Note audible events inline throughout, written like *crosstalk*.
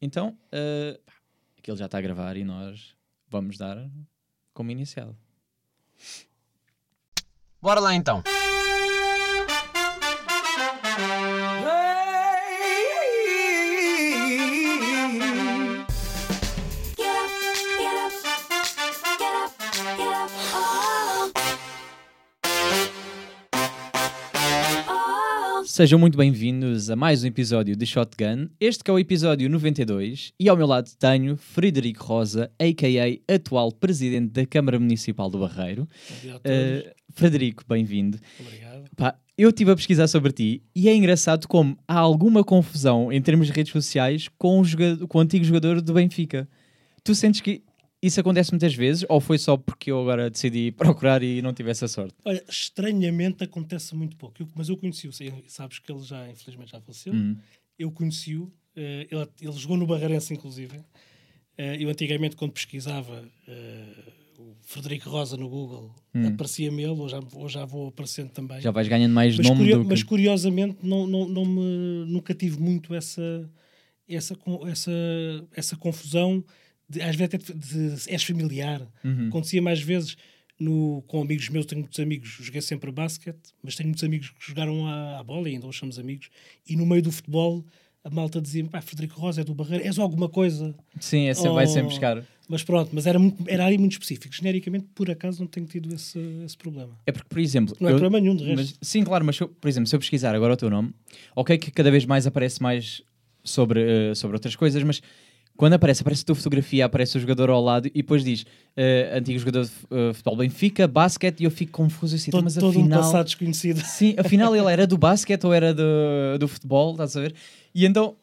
Então, uh, aquilo já está a gravar e nós vamos dar como iniciado. Bora lá então. Sejam muito bem-vindos a mais um episódio de Shotgun. Este que é o episódio 92 e ao meu lado tenho Frederico Rosa, a.k.a. atual Presidente da Câmara Municipal do Barreiro. Uh, Frederico, bem-vindo. Obrigado. Pá, eu estive a pesquisar sobre ti e é engraçado como há alguma confusão em termos de redes sociais com o, jogador, com o antigo jogador do Benfica. Tu sentes que isso acontece muitas vezes ou foi só porque eu agora decidi *laughs* procurar e não tive essa sorte? Olha, estranhamente acontece muito pouco. Eu, mas eu conheci-o, sabes que ele já, infelizmente, já faleceu. Uhum. Eu conheci-o, uh, ele, ele, jogou no Barreirense, inclusive. Uh, eu antigamente, quando pesquisava uh, o Frederico Rosa no Google, uhum. aparecia-me ele, ou já, ou já vou aparecendo também. Já vais ganhando mais mas nome do que... Mas curiosamente, não, não, não me, nunca tive muito essa, essa, essa, essa confusão de, às vezes até de, de, és familiar. Uhum. Acontecia mais vezes no, com amigos meus, tenho muitos amigos, joguei sempre basquete, mas tenho muitos amigos que jogaram à, à bola e ainda hoje somos amigos. E no meio do futebol, a malta dizia: pá, Frederico Rosa é do Barreiro, és alguma coisa. Sim, esse oh, vai sempre buscar. Mas pronto, mas era, muito, era ali muito específico. Genericamente, por acaso, não tenho tido esse, esse problema. É porque, por exemplo. Não é problema nenhum de resto. Mas, sim, claro, mas por exemplo, se eu pesquisar agora o teu nome, ok, que cada vez mais aparece mais sobre, uh, sobre outras coisas, mas quando aparece, aparece a tua fotografia, aparece o jogador ao lado e depois diz uh, antigo jogador de uh, futebol Benfica, basquete, e eu fico confuso assim, todo, mas todo afinal. Um passado desconhecido. Sim, afinal ele era do basquete ou era do, do futebol, estás a ver? E então,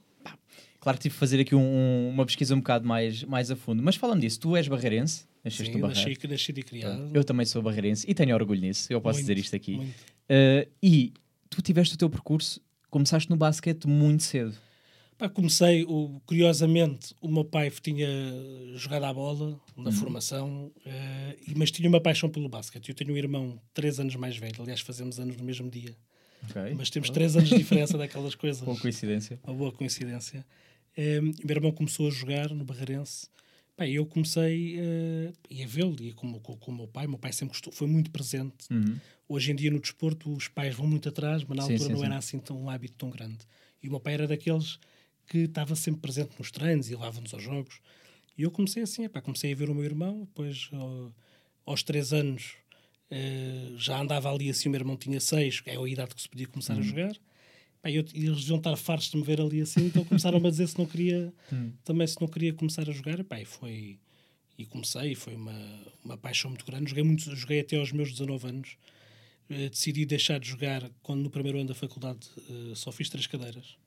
claro que tive que fazer aqui um, uma pesquisa um bocado mais, mais a fundo. Mas falando disso, tu és barreirense? Nasceste Sim, nasci, nasci de criado. Eu também sou barreirense e tenho orgulho nisso, eu posso muito, dizer isto aqui. Uh, e tu tiveste o teu percurso, começaste no basquete muito cedo. Pá, comecei, o, curiosamente, o meu pai tinha jogado à bola na uhum. formação, uh, mas tinha uma paixão pelo basquete. Eu tenho um irmão três anos mais velho, aliás, fazemos anos no mesmo dia. Okay. Mas temos três anos de diferença daquelas *laughs* coisas. Boa coincidência. Uma boa coincidência. Um, eh, meu irmão começou a jogar no Barreirense. Eu comecei uh, a vê-lo, e com, com, com, o meu pai. O meu pai sempre gostou, foi muito presente. Uhum. Hoje em dia, no desporto, os pais vão muito atrás, mas na sim, altura sim, não sim. era assim tão, um hábito tão grande. E o meu pai era daqueles que estava sempre presente nos treinos e levava-nos aos jogos. E eu comecei assim, epá, comecei a ver o meu irmão, depois aos três anos uh, já andava ali assim, o meu irmão tinha seis, é a idade que se podia começar uhum. a jogar. Epá, eu, e eles deviam estar fartos de me ver ali assim, então começaram-me a dizer se não queria, uhum. *laughs* também se não queria começar a jogar. Epá, e foi, e comecei, foi uma, uma paixão muito grande. Joguei, muito, joguei até aos meus 19 anos. Uh, decidi deixar de jogar quando no primeiro ano da faculdade uh, só fiz três cadeiras.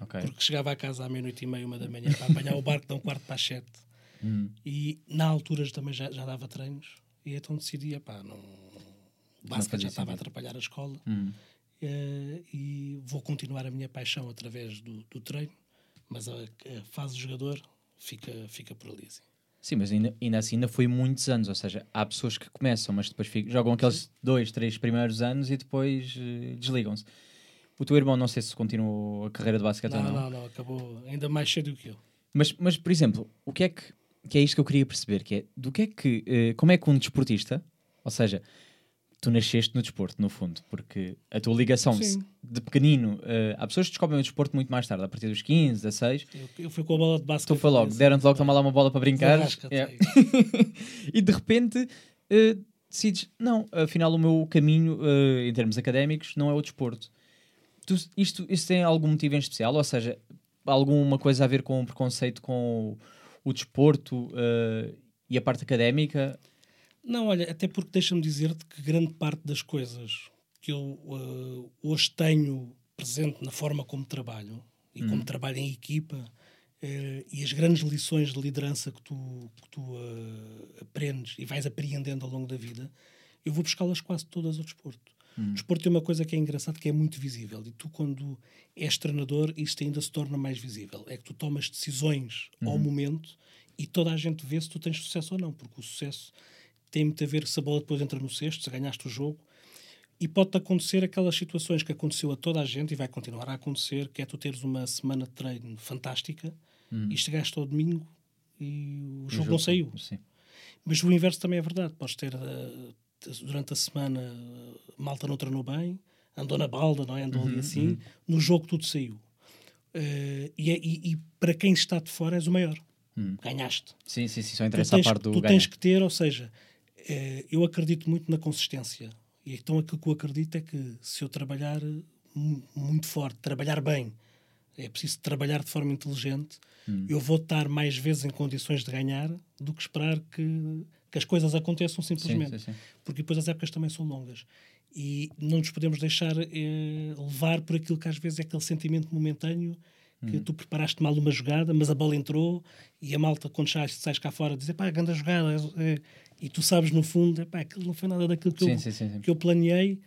Okay. Porque chegava a casa à meia-noite e meia, uma da manhã, para apanhar o barco de um quarto para as sete. *laughs* Hum. E na altura também já, já dava treinos. E então decidia, pá, não. O basquete já estava a atrapalhar a escola. Hum. Uh, e vou continuar a minha paixão através do, do treino, mas a, a, fase de jogador fica, fica por ali. Assim. Sim, mas ainda, ainda assim ainda foi muitos anos, ou seja, há pessoas que começam, mas depois ficam, jogam aqueles dois, três primeiros anos e depois uh, desligam-se. O teu irmão, não sei se continuou a carreira de basquete não, ou não. Não, não, acabou ainda mais cedo que eu. Mas, mas por exemplo, o que é que, que é isto que eu queria perceber? Que é, do que é que, uh, como é que um desportista, ou seja, tu nasceste no desporto, no fundo, porque a tua ligação de pequenino, uh, há pessoas que descobrem o desporto muito mais tarde, a partir dos 15, 16. Eu, eu fui com a bola de basquete. Tu foi logo, deram-te logo, tomar lá uma bola para brincar. É. *laughs* e de repente uh, decides, não, afinal o meu caminho uh, em termos académicos não é o desporto. Tu, isto, isto tem algum motivo em especial? Ou seja, alguma coisa a ver com o preconceito com o, o desporto uh, e a parte académica? Não, olha, até porque deixa-me dizer-te que grande parte das coisas que eu uh, hoje tenho presente na forma como trabalho e hum. como trabalho em equipa uh, e as grandes lições de liderança que tu, que tu aprendes e vais apreendendo ao longo da vida, eu vou buscá-las quase todas ao desporto. Hum. O desporto tem uma coisa que é engraçada, que é muito visível. E tu, quando és treinador, isto ainda se torna mais visível. É que tu tomas decisões ao uhum. momento e toda a gente vê se tu tens sucesso ou não. Porque o sucesso tem muito a ver se a bola depois entra no cesto, se ganhaste o jogo. E pode-te acontecer aquelas situações que aconteceu a toda a gente e vai continuar a acontecer, que é tu teres uma semana de treino fantástica hum. e chegaste ao domingo e o, o jogo, jogo, não saiu. Sim. Mas o inverso também é verdade. Podes ter uh, durante a semana uh, malta não treinou bem, andou na balda, não é? Andou uhum, ali assim. Uhum. No jogo tudo saiu. Uh, e, é, e, e, para quem está de fora és o maior. Hum. Ganhaste. Sim, sim, sim. Só interessa tens, a parte do Tu tens que ter, ou seja, eu acredito muito na consistência. E então aquilo que eu acredito é que se eu trabalhar muito forte, trabalhar bem, é preciso trabalhar de forma inteligente, hum. eu vou estar mais vezes em condições de ganhar do que esperar que, que as coisas aconteçam simplesmente. Sim, sim, sim. Porque depois as épocas também são longas. E não nos podemos deixar eh, levar por aquilo que às vezes é aquele sentimento momentâneo que hum. tu preparaste mal uma jogada, mas a bola entrou e a malta, quando sais, sais cá fora, diz: pá, grande jogada. É, e tu sabes no fundo, pá, aquilo não foi nada daquilo que, eu, que eu planeei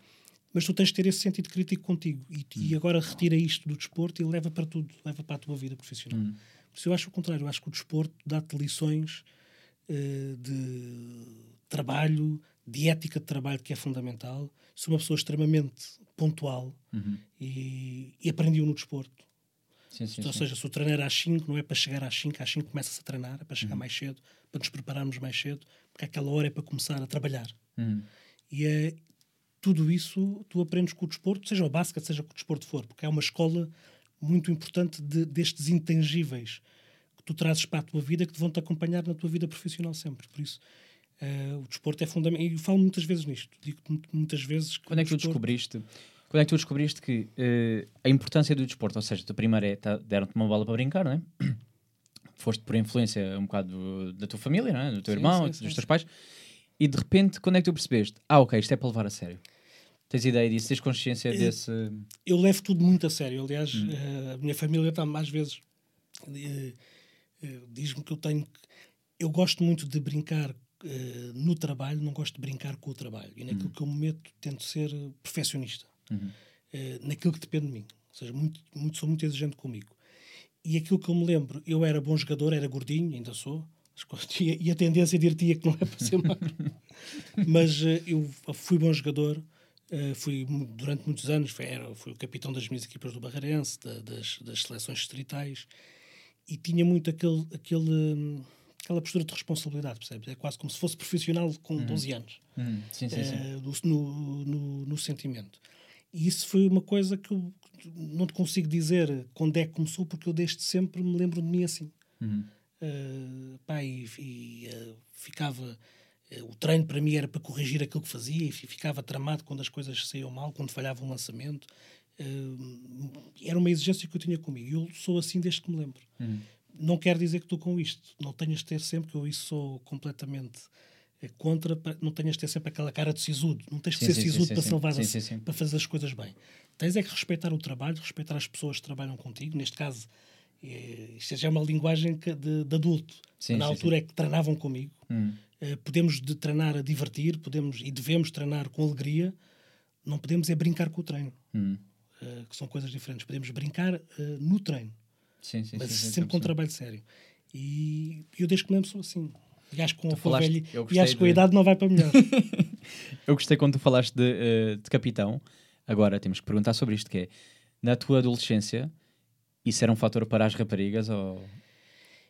mas tu tens de ter esse sentido crítico contigo e, hum. e agora retira isto do desporto e leva para tudo, leva para a tua vida profissional. Hum. Por isso eu acho o contrário, eu acho que o desporto dá-te lições de trabalho, de ética de trabalho que é fundamental. Sou uma pessoa extremamente pontual uhum. e, e aprendi-o no desporto. Sim, sim, Ou seja, se o treinar às 5 não é para chegar às 5, às 5 começa-se a treinar, é para chegar uhum. mais cedo, para nos prepararmos mais cedo, porque aquela hora é para começar a trabalhar. Uhum. E é, tudo isso tu aprendes com o desporto, seja o basquete, seja o desporto for, porque é uma escola muito importante de, destes intangíveis que tu trazes para a tua vida que te vão te acompanhar na tua vida profissional sempre. Por isso, uh, o desporto é fundamental. E falo muitas vezes nisto. Digo muitas vezes que. Quando é que tu desporto... descobriste? Quando é que tu descobriste que uh, a importância do desporto, ou seja, tu primeiro é, tá, deram-te uma bola para brincar, não é? Foste por influência um bocado da tua família, não é? Do teu sim, irmão, sim, dos sim, teus pais. E de repente, quando é que tu percebeste? Ah, ok, isto é para levar a sério. Tens ideia disso? Tens consciência eu, desse. Eu levo tudo muito a sério. Aliás, hum. Eh, a minha família está mais vezes. Uh, uh, Diz-me que eu tenho. Eu gosto muito de brincar uh, no trabalho, não gosto de brincar com o trabalho. E naquilo hum. que eu me meto, tento ser perfeccionista. Uhum. naquilo que depende de mim. Ou seja, muito, muito, sou muito exigente comigo. E aquilo que eu me lembro, eu era bom jogador, era gordinho, ainda sou. E a tendência dir-te é que não é para ser *laughs* magro. Mas eu fui bom jogador Uh, fui durante muitos anos, fui, era, fui o capitão das minhas equipas do Barreirense, da, das, das seleções distritais, e tinha muito aquele, aquele, aquela postura de responsabilidade, percebes? É quase como se fosse profissional com uhum. 12 anos, uhum. sim, sim, sim. Uh, no, no, no, sentimento. E isso foi uma coisa que eu não te consigo dizer quando é que começou, porque eu desde sempre me lembro de mim assim. Uhum. Uh, pá, e, e ficava eh, o treino para mim era para corrigir aquilo que fazia e ficava tramado quando as coisas saíam mal, quando falhava um lançamento. Uh, era uma exigência que eu tinha comigo. Eu sou assim desde que me lembro. Uhum. Não quer dizer que estou com isto. Não tenhas de ter sempre, que eu isso sou completamente eh, contra, não tenhas de ter sempre aquela cara de sisudo. Não tens de ser sim, sisudo sim, para, salvar para fazer as coisas bem. Tens é que respeitar o trabalho, respeitar as pessoas que trabalham contigo. Neste caso, é, isto já é uma linguagem de, de adulto. Na altura é que treinavam comigo. Uhum. Podemos de treinar a divertir, podemos e devemos treinar com alegria, não podemos é brincar com o treino, hum. Uh, que são coisas diferentes. Podemos brincar uh, no treino, sim, sim, mas sim, sempre com um trabalho sério. E eu desde que me lembro sou assim. E acho que com, a velha, e acho que com a idade não vai para melhor. *laughs* eu gostei quando tu falaste de, de capitão. Agora temos que perguntar sobre isto que é, na tua adolescência, isso era um fator para as raparigas ou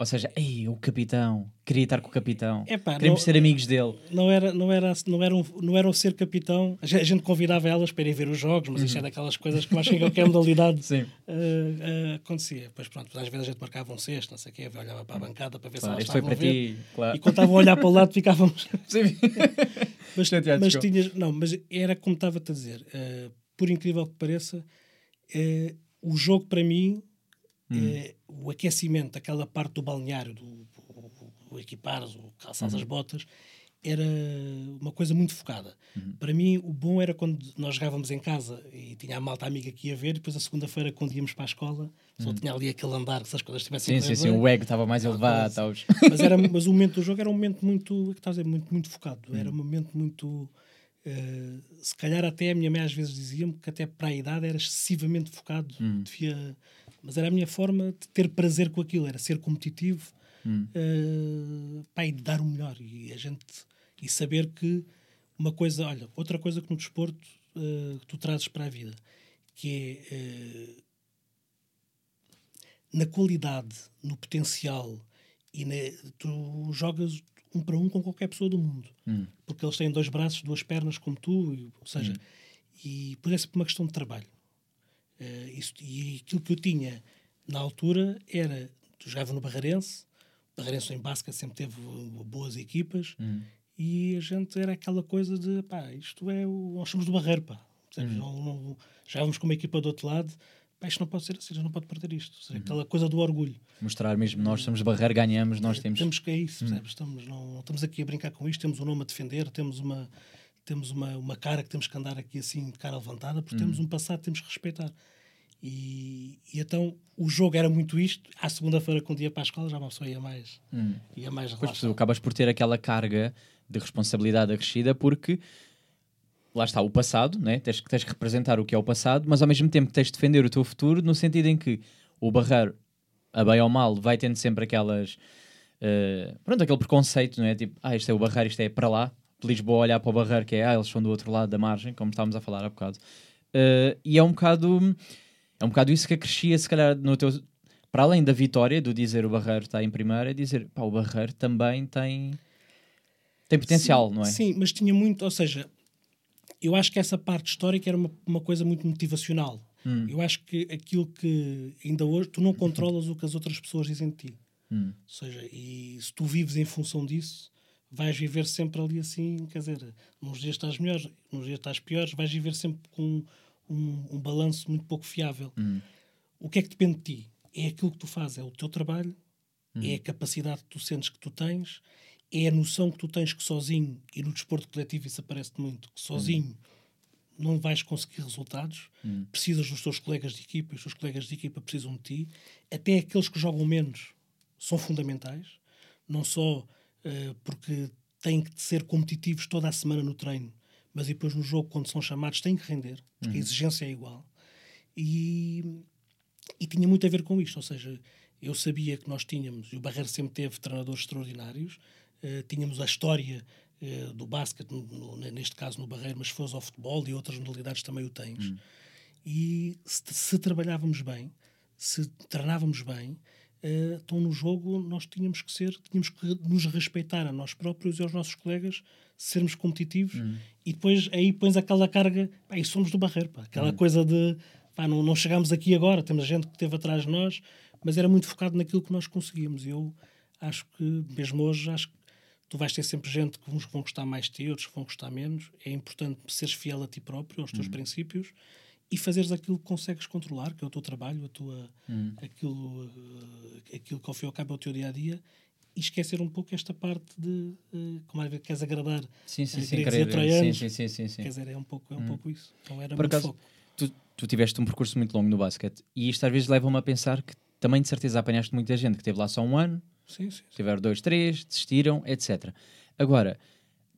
ou seja, ei, o capitão, queria estar com o capitão, Epá, queremos não, ser amigos dele. Não era, não era, não era, um, não era um ser capitão. A gente convidava elas para irem ver os jogos, mas uhum. isto é daquelas coisas que eu acho que qualquer modalidade *laughs* uh, uh, acontecia. Pois pronto, às vezes a gente marcava um cesto, não sei o quê, olhava para a bancada para ver claro, se elas estavam foi para a ver. Ti, claro. E quando estavam a olhar para o lado ficávamos. *laughs* Sim. *laughs* mas, mas tinhas, não, mas era como estava-te a dizer, uh, por incrível que pareça, o jogo para mim Hum. o aquecimento, aquela parte do balneário, do, o, o equipar, o calçar uhum. as botas, era uma coisa muito focada. Uhum. Para mim, o bom era quando nós jogávamos em casa e tinha a malta amiga que ia ver, depois a segunda-feira, quando íamos para a escola, só uhum. tinha ali aquele andar, se as coisas estivessem Sim, sim, sim, o ego estava mais elevado. Mas, *laughs* era, *laughs* mas o momento do jogo era um momento muito, é que estás a dizer, muito, muito focado. Era um momento muito. Uh, se calhar até a minha mãe às vezes dizia-me que até para a idade era excessivamente focado. Devia mas era a minha forma de ter prazer com aquilo, era ser competitivo hum. uh, pá, e dar o melhor. E a gente e saber que uma coisa, olha, outra coisa que no desporto uh, tu trazes para a vida, que é uh, na qualidade, no potencial e na, tu jogas um para um com qualquer pessoa do mundo. Hum. Porque eles têm dois braços, duas pernas como tu, ou seja, hum. e por isso é uma questão de trabalho. Uh, isso, e aquilo que eu tinha na altura era, tu jogava no Barreirense, Barreirense em basquete sempre teve boas equipas, hum. e a gente era aquela coisa de, pá, isto é o, nós somos do Barreiro, pá. Hum. Não, não, jogávamos com uma equipa do outro lado, pá, isto não pode ser assim, não pode perder isto. Seja, uhum. Aquela coisa do orgulho. Mostrar mesmo, nós somos barreira, ganhamos, nós temos. Temos que é isso, uhum. Estamos, não, estamos aqui a brincar com isto, temos um nome a defender, temos uma, temos uma, uma cara que temos que andar aqui assim, cara levantada, porque uhum. temos um passado que temos que respeitar. E, e, então o jogo era muito isto. À segunda-feira, com o dia para a escola, já uma pessoa ia mais, hum. ia mais Pois tu acabas por ter aquela carga de responsabilidade acrescida porque lá está o passado, né? tens, tens que representar o que é o passado, mas ao mesmo tempo tens de defender o teu futuro, no sentido em que o Barreiro, a bem ou mal, vai tendo sempre aquelas. Uh, pronto, aquele preconceito, não é? Tipo, ah, isto é o Barreiro, isto é para lá. De Lisboa olhar para o Barreiro, que é, ah, eles são do outro lado da margem, como estávamos a falar há bocado. Uh, e é um bocado. É um bocado isso que acrescia, se calhar, no teu. Para além da vitória, do dizer o Barreiro está em primeiro, é dizer, pá, o Barreiro também tem. Tem potencial, sim, não é? Sim, mas tinha muito, ou seja, eu acho que essa parte histórica era uma, uma coisa muito motivacional. Hum. Eu acho que aquilo que ainda hoje tu não controlas o que as outras pessoas dizem de ti. Hum. Ou seja, e se tu vives em função disso, vais viver sempre ali assim, quer dizer, nos dias estás melhores, nos dias estás piores, vais viver sempre com um, um balanço muito pouco fiável. Hum. O que é que depende de ti? É aquilo que tu fazes, é o teu trabalho, hum. é a capacidade que tu sentes que tu tens é a noção que tu tens que sozinho, e no desporto coletivo isso aparece muito, que sozinho hum. não vais conseguir resultados, hum. precisas dos teus colegas de equipa, os teus colegas de equipa precisam de ti, até aqueles que jogam menos são fundamentais, não só porque têm que ser competitivos toda a semana no treino, mas depois no jogo, quando são chamados, têm que render, porque a uhum. exigência é igual. E, e tinha muito a ver com isto, ou seja, eu sabia que nós tínhamos, e o Barreiro sempre teve treinadores extraordinários, eh, tínhamos a história uh, do basquete, no, no, neste caso no Barreiro, mas se fosse ao futebol e outras modalidades também o tens. Hum. E se, se, trabalhávamos bem, se treinávamos bem, uh, então no jogo nós tínhamos que ser, tínhamos que nos respeitar a nós próprios e aos nossos colegas, sermos competitivos hum. e depois aí pões aquela carga, pá, e somos do Barreiro, pá, aquela hum. coisa de pá, não, não chegamos aqui agora, temos gente que esteve atrás de nós, mas era muito focado naquilo que nós conseguíamos. E eu acho que, mesmo hoje, acho que tu vais ter sempre gente que uns vão gostar mais de ti, outros vão gostar menos. É importante seres fiel a ti próprio, aos teus uhum. princípios e fazeres aquilo que consegues controlar, que é o teu trabalho, a tua, uhum. aquilo, uh, aquilo que ao fim e ao cabo é o teu dia a dia. E esquecer um pouco esta parte de uh, como é que queres agradar sim, sim, sim, querer, sim, sim, sim, sim, Quer dizer, é um pouco, é um uhum. pouco isso. Então era Por acaso, tu, tu tiveste um percurso muito longo no basquete e isto às vezes leva-me a pensar que também de certeza apanhaste muita gente que teve lá só um ano, Sim, sim. Tiveram dois, três, desistiram, etc. Agora,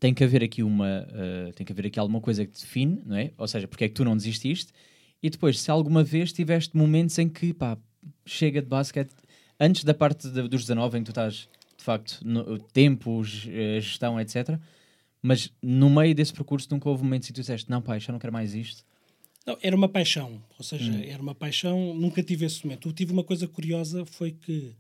tem que haver aqui uma uh, tem que haver aqui alguma coisa que te define, não é? Ou seja, porque é que tu não desististe? E depois, se alguma vez tiveste momentos em que, pá, chega de basquete, antes da parte de, dos 19, em que tu estás, de facto, no, tempos, eh, gestão, etc. Mas no meio desse percurso nunca houve momentos em que tu disseste, não, pá, já não quero mais isto. Não, era uma paixão, ou seja, hum. era uma paixão, nunca tive esse momento. Eu tive uma coisa curiosa, foi que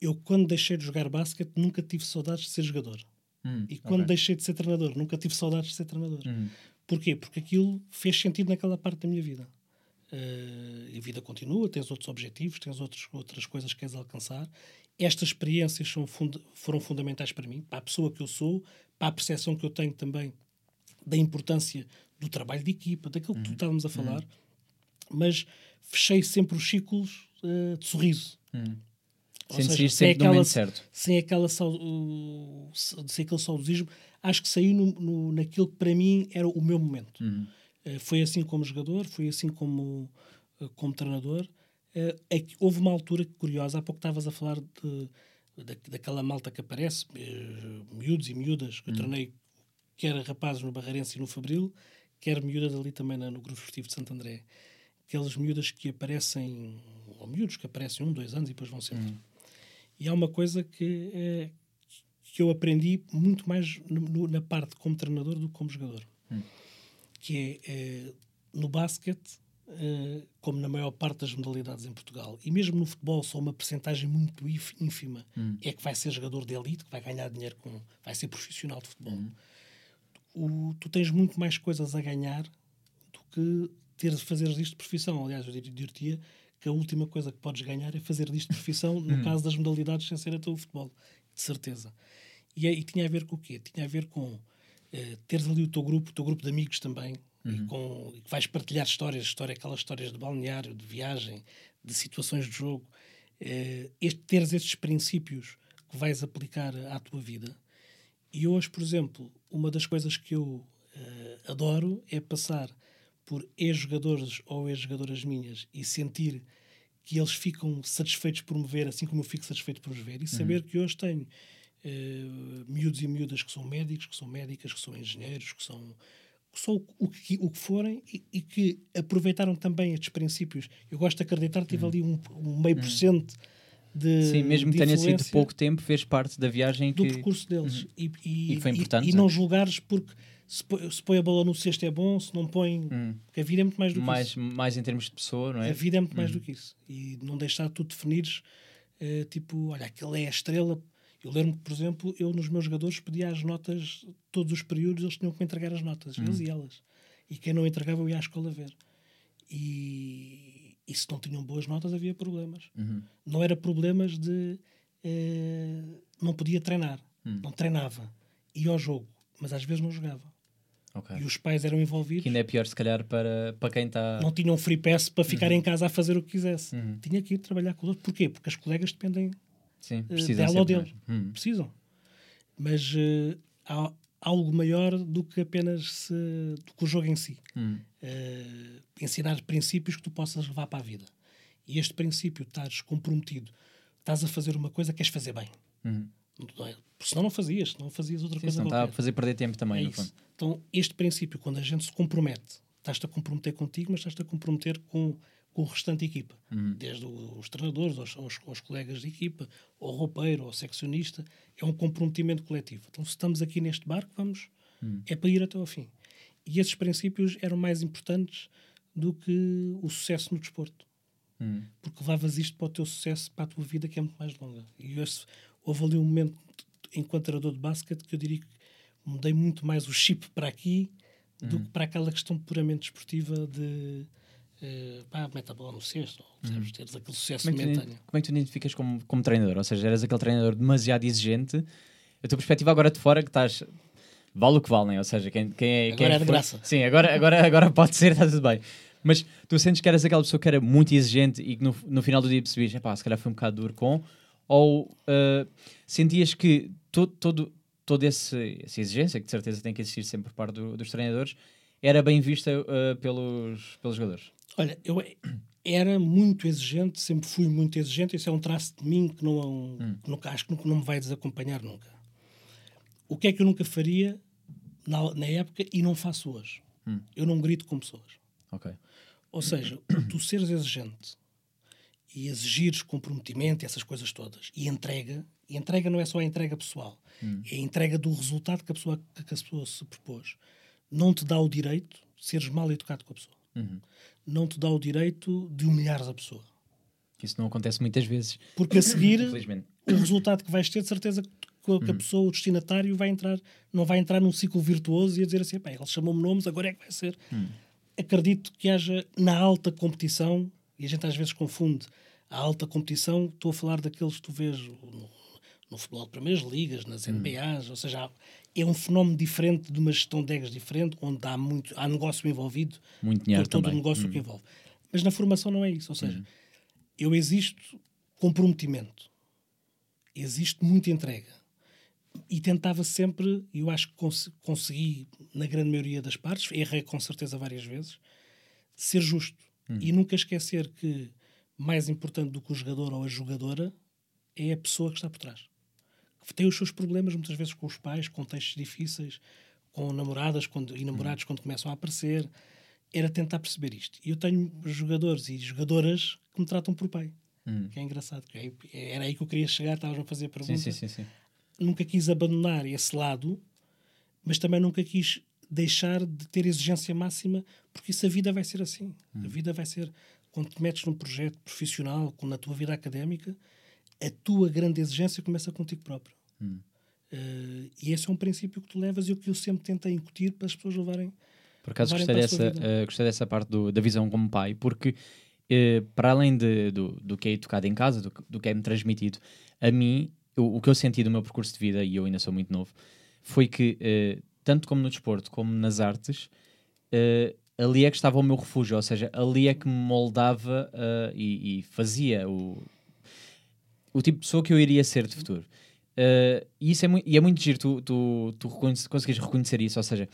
eu, quando deixei de jogar basquete, nunca tive saudades de ser jogador. Hum, e quando okay. deixei de ser treinador, nunca tive saudades de ser treinador. Hum. Porquê? Porque aquilo fez sentido naquela parte da minha vida. Uh, a vida continua, tens outros objetivos, tens outros, outras coisas que queres alcançar. Estas experiências são fund foram fundamentais para mim, para a pessoa que eu sou, para a percepção que eu tenho também da importância do trabalho de equipa, daquilo que tu uhum. estávamos a falar. Uhum. Mas fechei sempre os ciclos uh, de sorriso. Uhum. Sentes seja, sem aquela, certo. Sem, aquela, sem aquele saudosismo, acho que saí no, no, naquilo que para mim era o meu momento. Uhum. Uh, foi assim como jogador, foi assim como, uh, como treinador. Uh, é que houve uma altura curiosa, há pouco estavas a falar de, da, daquela malta que aparece, miúdos e miúdas, que uhum. eu treinei, quer rapazes no Barreirense e no Fabril, quer miúdas ali também na, no Grupo Esportivo de Santo André. Aquelas miúdas que aparecem, ou miúdos que aparecem um, dois anos e depois vão sempre. Uhum e há uma coisa que, é, que eu aprendi muito mais no, na parte como treinador do que como jogador. Hum. Que é, é, no basquete, uh, como na maior parte das modalidades em Portugal. E mesmo no futebol, só uma percentagem muito ínfima hum. é que vai ser jogador de elite, que vai ganhar dinheiro com. vai ser profissional de futebol. Hum. O, tu tens muito mais coisas a ganhar do que ter de fazer disto de profissão. Aliás, eu diria que a última coisa que podes ganhar é fazer disto profissão, no hum. caso das modalidades sem ser até o futebol, de certeza. E, e, tinha a ver com o quê? Tinha a ver com uh, teres ali o teu grupo, o teu grupo de amigos também, uhum. e com, e vais partilhar histórias, história, aquelas histórias de balneário, de viagem, de situações de jogo. Uh, este, teres estes princípios que vais aplicar à tua vida. E hoje, por exemplo, uma das coisas que eu uh, adoro é passar por ex-jogadores ou ex-jogadoras minhas e sentir que eles ficam satisfeitos por me ver, assim como eu fico satisfeito por os ver, e uhum. saber que hoje tenho uh, miúdos e miúdas que são médicos, que são médicas, que são engenheiros, que são, que são o, que, o que forem e, e, que aproveitaram também estes princípios. Eu gosto de acreditar que tive uhum. ali um, um meio por uhum. cento de. Sim, mesmo que tenha sido pouco tempo, fez parte da viagem do que... percurso deles. Uhum. E, e, e, foi importante. E, e não julgares porque se põe, se põe, a bola no cesto é bom, se não põe. Hum. Porque a vida é muito mais do que mais, isso. Mais em termos de pessoa, não é? A vida é muito mais hum. do que isso. E não deixar tu definires, uh, tipo, olha, aquele é a estrela. Eu lembro que, por exemplo, eu nos meus jogadores pedia as notas, todos os períodos eles tinham que me entregar as notas, hum. eles e elas. E quem não entregava eu ia à escola ver. E, e se não tinham boas notas havia problemas. Uhum. Não era problemas de. Uh, não podia treinar. Hum. Não treinava. Ia ao jogo, mas às vezes não jogava. Okay. E os pais eram envolvidos. Que ainda é pior, se calhar, para, para quem está. Não tinham free pass para ficar uhum. em casa a fazer o que quisesse. Uhum. Tinha que ir trabalhar com os outros. Porquê? Porque as colegas dependem Sim, uh, dela ou dele. Uhum. Precisam. Mas uh, há algo maior do que apenas se, do que o jogo em si. Uh, ensinar princípios que tu possas levar para a vida. E este princípio, estás comprometido, estás a fazer uma coisa, queres fazer bem. Senão não fazias, não fazias outra Sim, coisa. Não está a fazer perder tempo também, é no fundo. Então, este princípio, quando a gente se compromete, estás-te a comprometer contigo, mas estás-te a comprometer com, com o restante equipa. Uhum. Desde os treinadores, aos, aos, aos, colegas de equipa, ao roupeiro, ao seccionista. É um comprometimento coletivo. Então, se estamos aqui neste barco, vamos. Uhum. É para ir até ao fim. E esses princípios eram mais importantes do que o sucesso no desporto. Uhum. Porque levavas isto para o teu sucesso, para a tua vida, que é muito mais longa. E esse, houve ali um momento, enquanto treinador de basquete, que eu diria que mudei muito mais o chip para aqui do uhum. que para aquela questão puramente desportiva de uh, pá, mete a bola no cesto, uhum. teres aquele sucesso como é momentâneo. Como é que tu identificas como, como treinador? Ou seja, eras aquele treinador demasiado exigente. A tua perspectiva agora de fora que estás. Vale o que vale, né? Ou seja, quem, quem é. Agora quem é de graça. Sim, agora, agora, agora pode ser, está tudo bem. Mas tu sentes que eras aquela pessoa que era muito exigente e que no, no final do dia percebias, pá, se calhar foi um bocado duro com, ou uh, sentias que todo, todo, toda essa exigência, que de certeza tem que existir sempre por parte do, dos treinadores, era bem vista uh, pelos, pelos jogadores? Olha, eu era muito exigente, sempre fui muito exigente, isso é um traço de mim que não, hum. que nunca, acho que não me vai desacompanhar nunca. O que é que eu nunca faria na, na época e não faço hoje? Hum. Eu não grito com pessoas. Ok. Ou seja, tu seres exigente e exigires comprometimento, essas coisas todas, e entrega, e entrega não é só a entrega pessoal, hum. é a entrega do resultado que a, pessoa, que a pessoa se propôs. Não te dá o direito de seres mal educado com a pessoa. Uhum. Não te dá o direito de humilhares a pessoa. Isso não acontece muitas vezes. Porque a seguir, o resultado que vais ter, de certeza que a, uhum. pessoa, o destinatário, vai entrar, não vai entrar num ciclo virtuoso e a dizer assim: ele chamou-me nomes, agora é que vai ser. Uhum. Acredito que haja na alta competição e a gente às vezes confunde a alta competição, estou a falar daqueles que tu vês no, no futebol de primeiras ligas, nas hum. NBAs, ou seja, é um fenómeno diferente de uma gestão de egos diferente, onde há, muito, há negócio envolvido, muito dinheiro todo também. o negócio hum. que envolve. Mas na formação não é isso, ou seja, hum. eu existo comprometimento, existe muita entrega. E tentava sempre, e eu acho que cons consegui, na grande maioria das partes, errei com certeza várias vezes, ser justo Hum. E nunca esquecer que mais importante do que o jogador ou a jogadora é a pessoa que está por trás. Que tem os seus problemas, muitas vezes, com os pais, com textos difíceis, com namoradas quando, e namorados hum. quando começam a aparecer. Era tentar perceber isto. E eu tenho jogadores e jogadoras que me tratam por pai. Hum. Que é engraçado. Que é, era aí que eu queria chegar, estavas a fazer a pergunta. Sim, sim, sim, sim. Nunca quis abandonar esse lado, mas também nunca quis deixar de ter exigência máxima, porque isso a vida vai ser assim. Hum. A vida vai ser, quando te metes num projeto profissional, na tua vida académica, a tua grande exigência começa contigo próprio. Hum. Uh, e esse é um princípio que tu levas e o que eu sempre tentei incutir para as pessoas levarem. Por acaso gostei dessa, uh, gostei dessa parte do, da visão como pai, porque uh, para além de, do, do que é educado em casa, do, do que é-me transmitido, a mim, o, o, que eu senti do meu percurso de vida, e eu ainda sou muito novo, foi que, tanto como no desporto como nas artes, ali é que estava o meu refúgio, ou seja, ali é que me moldava e, e fazia o, o tipo de pessoa que eu iria ser de futuro. Uh, e, isso é muito, e é muito giro tu, tu, tu conseguires reconhecer isso. Ou seja,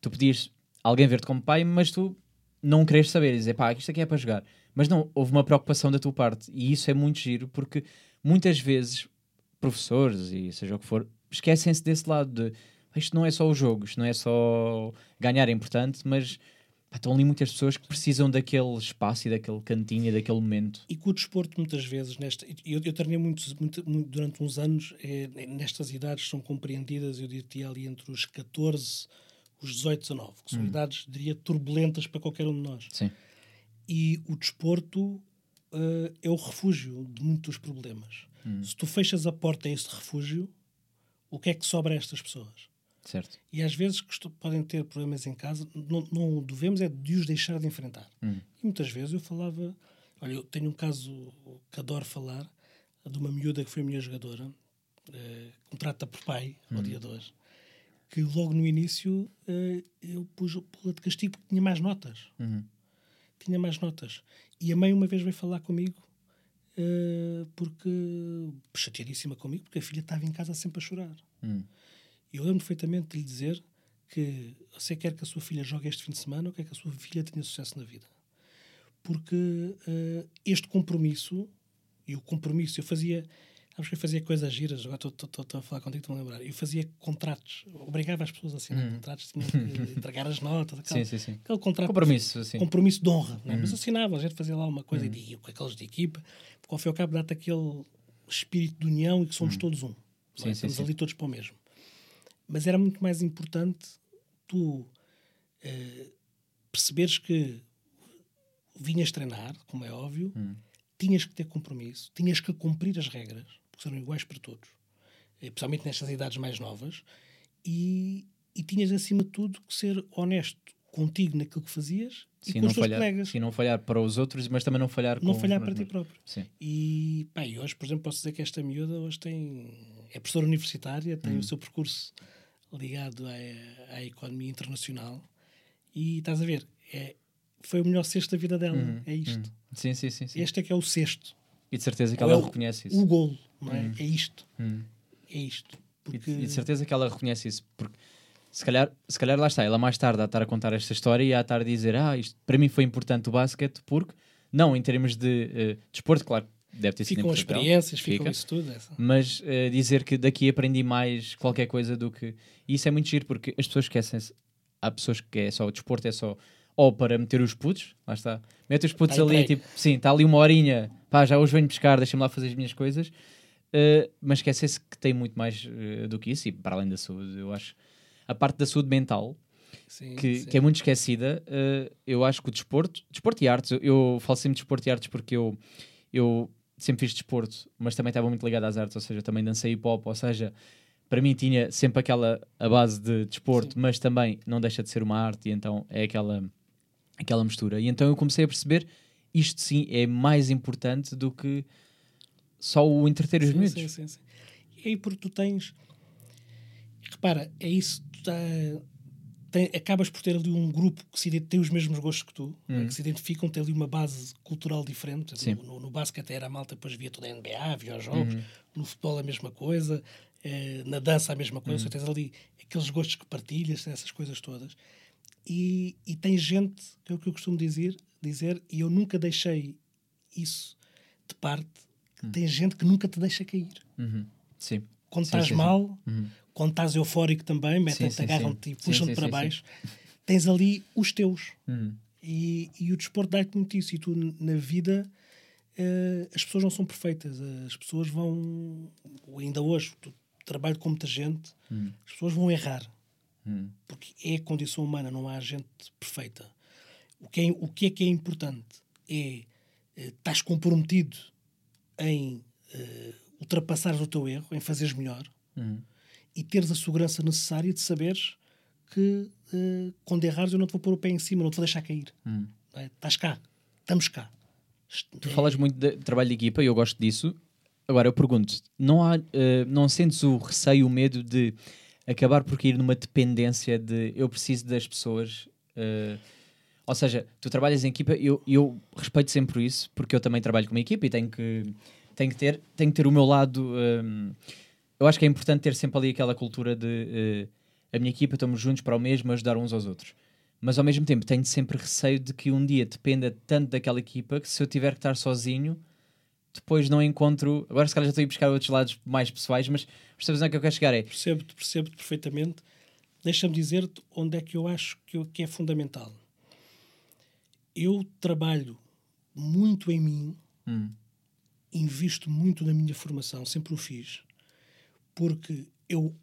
tu pedias alguém ver-te como pai, mas tu não queres saber dizer pá, isto aqui é para jogar. Mas não, houve uma preocupação da tua parte. E isso é muito giro porque muitas vezes professores e seja o que for esquecem-se desse lado de isto não é só o jogo, isto não é só ganhar é importante, mas estão ali muitas pessoas que precisam daquele espaço e daquele cantinho e daquele momento. E que o desporto, muitas vezes, nesta, eu, eu treinei muito, muito, muito, durante uns anos, é, nestas idades são compreendidas, eu diria ali entre os 14, os 18, 19, que são hum. idades, diria, turbulentas para qualquer um de nós. Sim. E o desporto uh, é o refúgio de muitos problemas. Hum. Se tu fechas a porta a esse refúgio, o que é que sobra a estas pessoas? Certo. E às vezes podem ter problemas em casa, não, não devemos é de os deixar de enfrentar. Hum. E muitas vezes eu falava, olha, eu tenho um caso que adoro falar, de uma miúda que foi minha jogadora, eh, contrata por pai, hum. ao dia de hoje, que logo no início eh, eu pus pula de castigo porque tinha mais notas. Uhum. Tinha mais notas. E a mãe uma vez veio falar comigo eh, porque chateadíssima comigo, porque a filha estava em casa sempre a chorar. Hum. Eu lembro perfeitamente de lhe dizer que você quer que a sua filha jogue este fim de semana ou quer que a sua filha tenha sucesso na vida. Porque uh, este compromisso, e o compromisso, eu fazia. Acho que eu fazia coisas giras, agora estou a falar contigo, estou a lembrar. Eu fazia contratos, obrigava as pessoas a assinar uhum. contratos, tinham que *laughs* entregar as notas, aquele, sim, sim, sim. aquele contrato. Compromisso, sim. Compromisso de honra. Uhum. Mas assinava, a gente fazia lá uma coisa uhum. e com aqueles de equipa, porque ao fim e ao cabo dá-te aquele espírito de união e que somos uhum. todos um. Sim, é? Estamos ali todos para o mesmo. Mas era muito mais importante tu uh, perceberes que vinhas treinar, como é óbvio, hum. tinhas que ter compromisso, tinhas que cumprir as regras, porque são iguais para todos, especialmente nestas idades mais novas, e, e tinhas acima de tudo que ser honesto contigo naquilo que fazias sim, e com os teus falhar, colegas. Sim, não falhar para os outros, mas também não falhar não falhar para ti próprio. Sim. E, pá, hoje, por exemplo, posso dizer que esta miúda hoje tem... é professora universitária, tem hum. o seu percurso ligado à, à economia internacional. E estás a ver, é, foi o melhor sexto da vida dela. Uhum, é isto. Uhum. Sim, sim, sim, sim, Este é que é o sexto. E de certeza que ela é reconhece isso. O golo, não é? Uhum. É isto. Uhum. É isto. Porque... E, de certeza que ela reconhece isso. Porque se calhar, se calhar lá está, ela mais tarde a estar a contar esta história e a estar a dizer: Ah, isto para mim foi importante o basquete, porque, não em termos de uh, desporto, claro, deve ter sido ficam as experiências, ficam fica, isso tudo. Essa. Mas uh, dizer que daqui aprendi mais qualquer coisa do que. E isso é muito giro porque as pessoas esquecem-se. Há pessoas que é só o desporto, é só. Ou para meter os putos, lá está. Mete os putos ali, tipo, sim, está ali uma horinha, pá, já hoje venho pescar, deixa-me lá fazer as minhas coisas. Uh, mas esquecem-se que tem muito mais uh, do que isso, e para além da saúde, eu acho. A parte da saúde mental, Sim, que, sim. que, é muito esquecida. Uh, eu acho que o desporto, desporto e artes, eu, eu falo sempre de desporto e artes porque eu, eu sempre fiz desporto, mas também estava muito ligado às artes, ou seja, também dancei hip hop, ou seja, para mim tinha sempre aquela a base de desporto, Sim. mas também não deixa de ser uma arte, e então é aquela, aquela mistura. E então eu comecei a perceber isto sim é mais importante do que só o entreter os miúdos. Sim, sim, sim. E aí porque tu tens. Repara, é isso. Tu tá, tem, acabas por ter ali um grupo que se, tem os mesmos gostos que tu, uhum. que se identificam, tem ali uma base cultural diferente. No, no, no basquete era a malta, depois via tudo a NBA, via os jogos, uhum. no futebol a mesma coisa, eh, na dança a mesma coisa, uhum. tens ali aqueles gostos que partilhas, essas coisas todas. E, e tem gente, que é o que eu costumo dizer, dizer, e eu nunca deixei isso de parte, uhum. tem gente que nunca te deixa cair. Uhum. Sim. Quando sim, estás sim, mal, uhum quando estás eufórico também, metem-te, agarram-te e puxam-te para baixo. Tens ali os teus. Uhum. E, e, o desporto dá-te muito isso. E tu, na vida, uh, as pessoas não são perfeitas. As pessoas vão. Ainda hoje, tu trabalho com muita gente, uhum. as pessoas vão errar. Hum. Porque é a condição humana, não há gente perfeita. O que é, o que, é que é importante é uh, estás comprometido em uh, ultrapassares o teu erro, em fazeres melhor hum. E teres a segurança necessária de saberes que uh, quando errares eu não te vou pôr o pé em cima, não te vou deixar cair. Hum. É? Estás cá, estamos cá. Tu falas muito de trabalho de equipa e eu gosto disso. Agora eu pergunto, não há, uh, não sentes o receio, o medo de acabar por cair numa dependência de eu preciso das pessoas? Uh, ou seja, tu trabalhas em equipa, eu, eu respeito sempre isso, porque eu também trabalho com uma equipa e tenho que, tenho que, ter, tenho que ter o meu lado. Um, eu acho que é importante ter sempre ali aquela cultura de uh, a minha equipa, estamos juntos para o mesmo, ajudar uns aos outros. Mas ao mesmo tempo tenho sempre receio de que um dia dependa tanto daquela equipa que se eu tiver que estar sozinho, depois não encontro. Agora, se calhar, já estou a ir buscar outros lados mais pessoais, mas percebes onde é que eu quero chegar? É... Percebo-te, percebo-te perfeitamente. Deixa-me dizer-te onde é que eu acho que, eu, que é fundamental. Eu trabalho muito em mim, hum. invisto muito na minha formação, sempre o fiz, porque eu,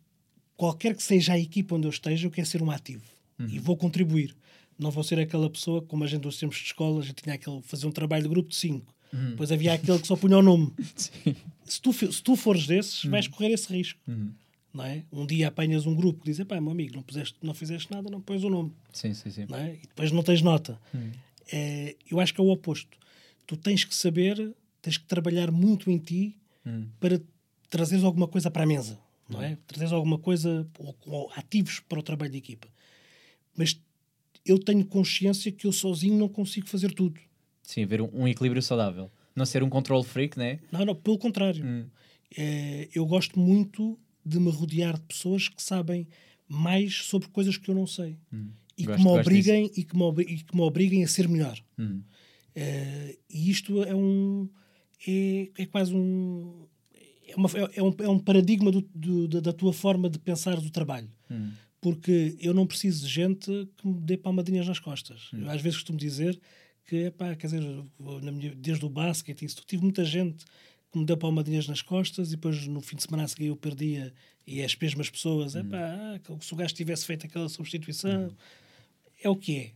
qualquer que seja a equipa onde eu esteja, eu quero ser um ativo uhum. e vou contribuir. Não vou ser aquela pessoa, como a gente nos tempos de escola, a gente tinha aquele, fazer um trabalho de grupo de cinco. Uhum. Depois havia aquele que só punha o nome. *laughs* se, tu, se tu fores desses, uhum. vais correr esse risco. Uhum. Não é? Um dia apanhas um grupo que diz: pá, meu amigo, não, puseste, não fizeste nada, não pões o nome. Sim, sim, sim. Não é? E depois não tens nota. Uhum. É, eu acho que é o oposto. Tu tens que saber, tens que trabalhar muito em ti uhum. para trazeres alguma coisa para a mesa. Não Uhum. é? Trazeres alguma coisa, ou, ou ativos para o trabalho de equipa. Mas eu tenho consciência que eu sozinho não consigo fazer tudo. Sim, ver um, um equilíbrio saudável. Não ser um control freak, né? Não, não, pelo contrário. Hum. É, eu gosto muito de me rodear de pessoas que sabem mais sobre coisas que eu não sei. Hum. E, Gosto- que me obriguem, e, que me obri- e que me obriguem a ser melhor. Hum. É, e isto é um. É, é quase um. É, uma, é, um, é um paradigma do, do- da, da tua forma de pensar do trabalho. Hum. Porque eu não preciso de gente que me dê palmadinhas nas costas. Eu, às vezes costumo dizer que, epá, quer dizer, na minha- desde o basquete, isso, tive muita gente que me deu palmadinhas nas costas e depois no fim de semana a seguir eu perdia e as mesmas pessoas, epá, ah, se o gajo tivesse feito aquela substituição, é o que é.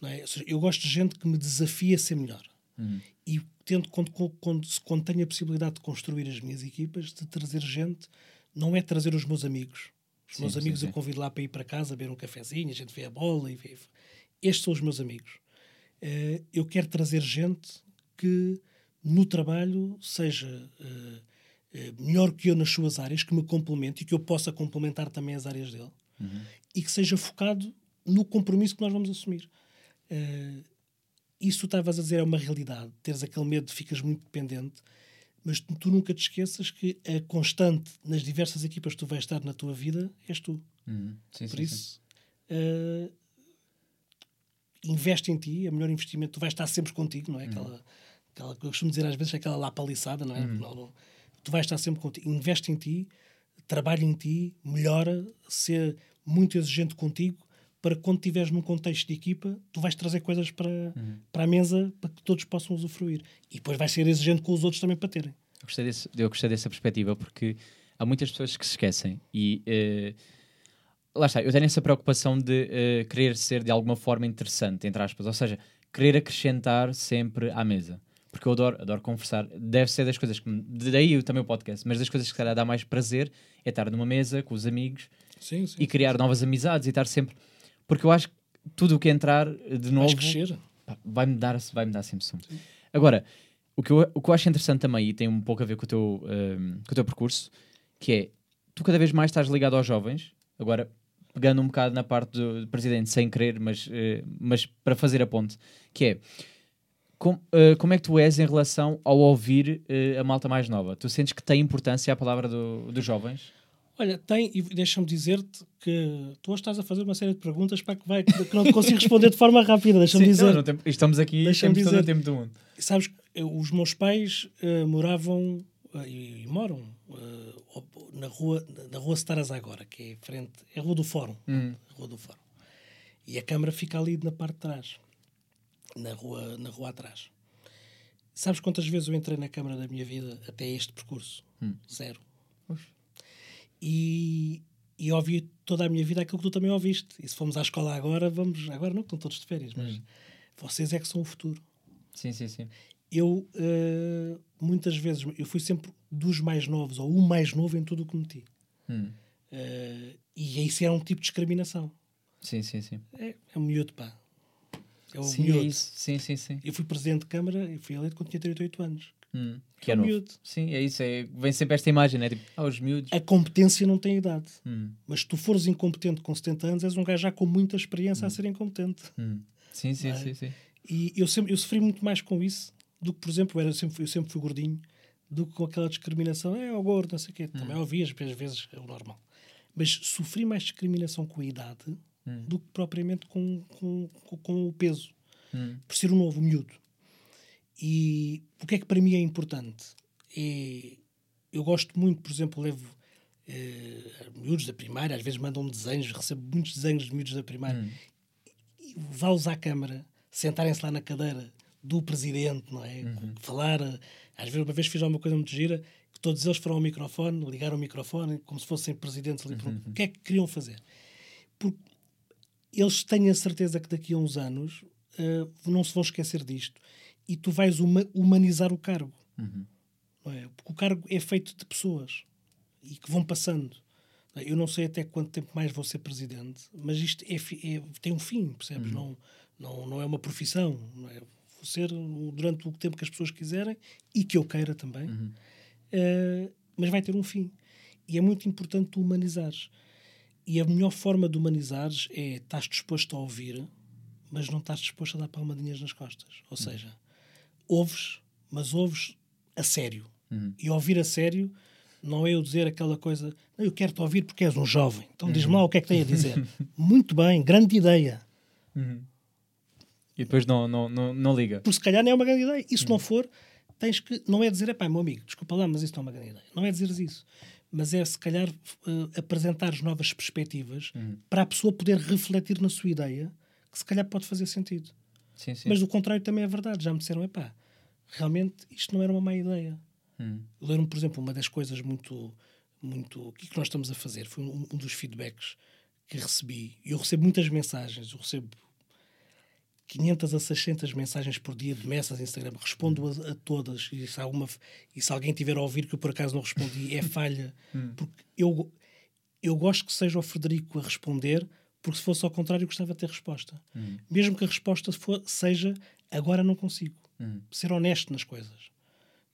Não é? Eu gosto de gente que me desafia a ser melhor. Hum. E tento, quando, quando, quando tenho a possibilidade de construir as minhas equipas, de trazer gente, não é trazer os meus amigos. Os Sim, meus sim, amigos sim. eu convido lá para ir para casa, beber um cafezinho, a gente vê a bola e vê. Estes são os meus amigos. Eh, eu quero trazer gente que no trabalho seja eh, eh, melhor que eu nas suas áreas, que me complemente e que eu possa complementar também as áreas dele e que seja focado no compromisso que nós vamos assumir. Eh, isso tu estavas a dizer é uma realidade. Teres aquele medo ficas muito dependente, mas tu, tu nunca te esqueças que a constante nas diversas equipas que tu vais estar na tua vida és tu. Hum. Sim, Por sim, isso, eh, investe em ti, é o melhor investimento. Tu vais estar sempre contigo, não é? Aquela, aquela que eu costumo dizer às vezes, é aquela lá paliçada, não é? Não- não- tu vais estar sempre contigo. Investe em ti, trabalha em ti, melhora, ser muito exigente contigo para quando estiveres num contexto de equipa, tu vais trazer coisas para, para a mesa para que todos possam usufruir. E depois vais ser exigente com os outros também para terem. Eu gostei, desse- eu gostei dessa perspectiva porque há muitas pessoas que se esquecem e eh, lá está, eu tenho essa preocupação de eh, querer ser de alguma forma interessante, entre aspas, ou seja, querer acrescentar sempre à mesa. Porque eu adoro, adoro conversar. Deve ser das coisas que. me- Daí eu também o podcast, mas das coisas que se calhar dá mais prazer é estar numa mesa com os amigos Sim, sim. e criar novas amizades e estar sempre. Porque eu acho que tudo o que entrar de novo vai-me dar, vai dar sempre sumo. Agora, o que, eu, o que eu acho interessante também, e tem um pouco a ver com o teu, ehm, com o teu percurso, que é, tu cada vez mais estás ligado aos jovens, agora pegando um bocado na parte do presidente, sem querer, mas, eh, mas para fazer a ponte, que é, com, eh, como é que tu és em relação ao ouvir eh, a malta mais nova? Tu sentes que tem importância a palavra do- dos jovens? Olha, tem, e deixa-me dizer-te que tu hoje estás a fazer uma série de perguntas para que, vai, que não te consigo responder de forma rápida. Deixa-me dizer. não, não estamos aqui Deixa-me temos todo o dizer. tempo do mundo. Sabes, os meus pais eh, moravam eh, e, e moram op- na rua na rua Staraza agora, que é frente, é a Rua do Fórum, Hum. Rua do Fórum. E a câmara fica ali na parte de trás, na rua na rua atrás. Sabes quantas vezes eu entrei na câmara da minha vida até este percurso? Hum. Zero. E, e ouvi toda a minha vida aquilo que tu também ouviste. E se formos à escola agora, vamos. Agora não, estão todos de férias, mas hum. vocês é que são o futuro. Sim, sim, sim. Eu, uh, muitas vezes, eu fui sempre dos mais novos, ou o mais novo em tudo o que meti. Hum. Uh, e isso era um tipo de discriminação. Sim, sim, sim. É, é um miúdo, pá. É um sim, é miúdo. É isso. Sim, sim, sim. Eu fui presidente de Câmara e fui eleito quando tinha 38 anos. Hum, que é, é um miúdo. Sim, é isso. É, vem sempre esta imagem, né? Tipo, ah, os miúdos. A competência não tem idade. Hum. Mas se tu fores incompetente com 70 anos, és um gajo já com muita experiência hum. a ser incompetente. Hum. Sim, sim, é? sim, sim. E eu, sempre, eu sofri muito mais com isso do que, por exemplo, eu, era, sempre, eu sempre fui gordinho, do que com aquela discriminação. É, o gordo, não sei o quê. Também hum. ouvi, às vezes é o normal. Mas sofri mais discriminação com a idade hum. do que propriamente com, com, com, com o peso. Hum. Por ser um novo miúdo. E o que é que para mim é importante? É, eu gosto muito, por exemplo, levo eh, miúdos da primária, às vezes mandam-me desenhos, recebo muitos desenhos de miúdos da primária, hum. e vá-los à câmara, sentarem-se lá na cadeira do presidente, não é? Uhum. Falar. Às vezes, uma vez fiz alguma coisa muito gira, que todos eles foram ao microfone, ligaram o microfone, como se fossem presidentes ali. Uhum. O que é que queriam fazer? Porque eles têm a certeza que daqui a uns anos uh, não se vão esquecer disto e tu vais uma, humanizar o cargo. Uhum. Não é? Porque o cargo é feito de pessoas e que vão passando. Eu não sei até quanto tempo mais vou ser presidente, mas isto é, é tem um fim, percebes? Uhum. Não, não, não é uma profissão. Não é? Vou ser durante o tempo que as pessoas quiserem e que eu queira também, uhum. uh, mas vai ter um fim. E é muito importante tu humanizares. E a melhor forma de humanizares é estás disposto a ouvir, mas não estás disposto a dar palmadinhas nas costas. Ou uhum. seja, ouves, mas ouves a sério. Uhum. E ouvir a sério não é eu dizer aquela coisa, eu quero-te ouvir porque és um jovem, então uhum. diz-me lá o que é que tem a dizer. *laughs* Muito bem, grande ideia. Uhum. E depois não, não, não, não liga. Porque se calhar não é uma grande ideia. E se não uhum. for, tens que. Não é dizer, pá, meu amigo, desculpa lá, mas isso não é uma grande ideia. Não é dizer isso. Mas é, se calhar, uh, apresentar novas perspectivas uhum. para a pessoa poder refletir na sua ideia, que se calhar pode fazer sentido. Sim, sim. Mas o contrário também é verdade. Já me disseram, pá, realmente isto não era uma má ideia. Hum. Lembro-me, por exemplo, uma das coisas muito. muito o que, é que nós estamos a fazer? Foi um, um dos feedbacks que recebi. Eu recebo muitas mensagens, eu recebo 500 a 600 mensagens por dia de mensagens Instagram. Respondo a, a, todas. E se, alguma, e se alguém tiver a ouvir que eu por acaso não respondi, é *laughs* falha. Hum. porque eu, eu gosto que seja o Frederico a responder, porque se fosse ao contrário, eu gostava de ter resposta. Hum. Mesmo que a resposta for, seja agora não consigo. Hum. Ser honesto nas coisas.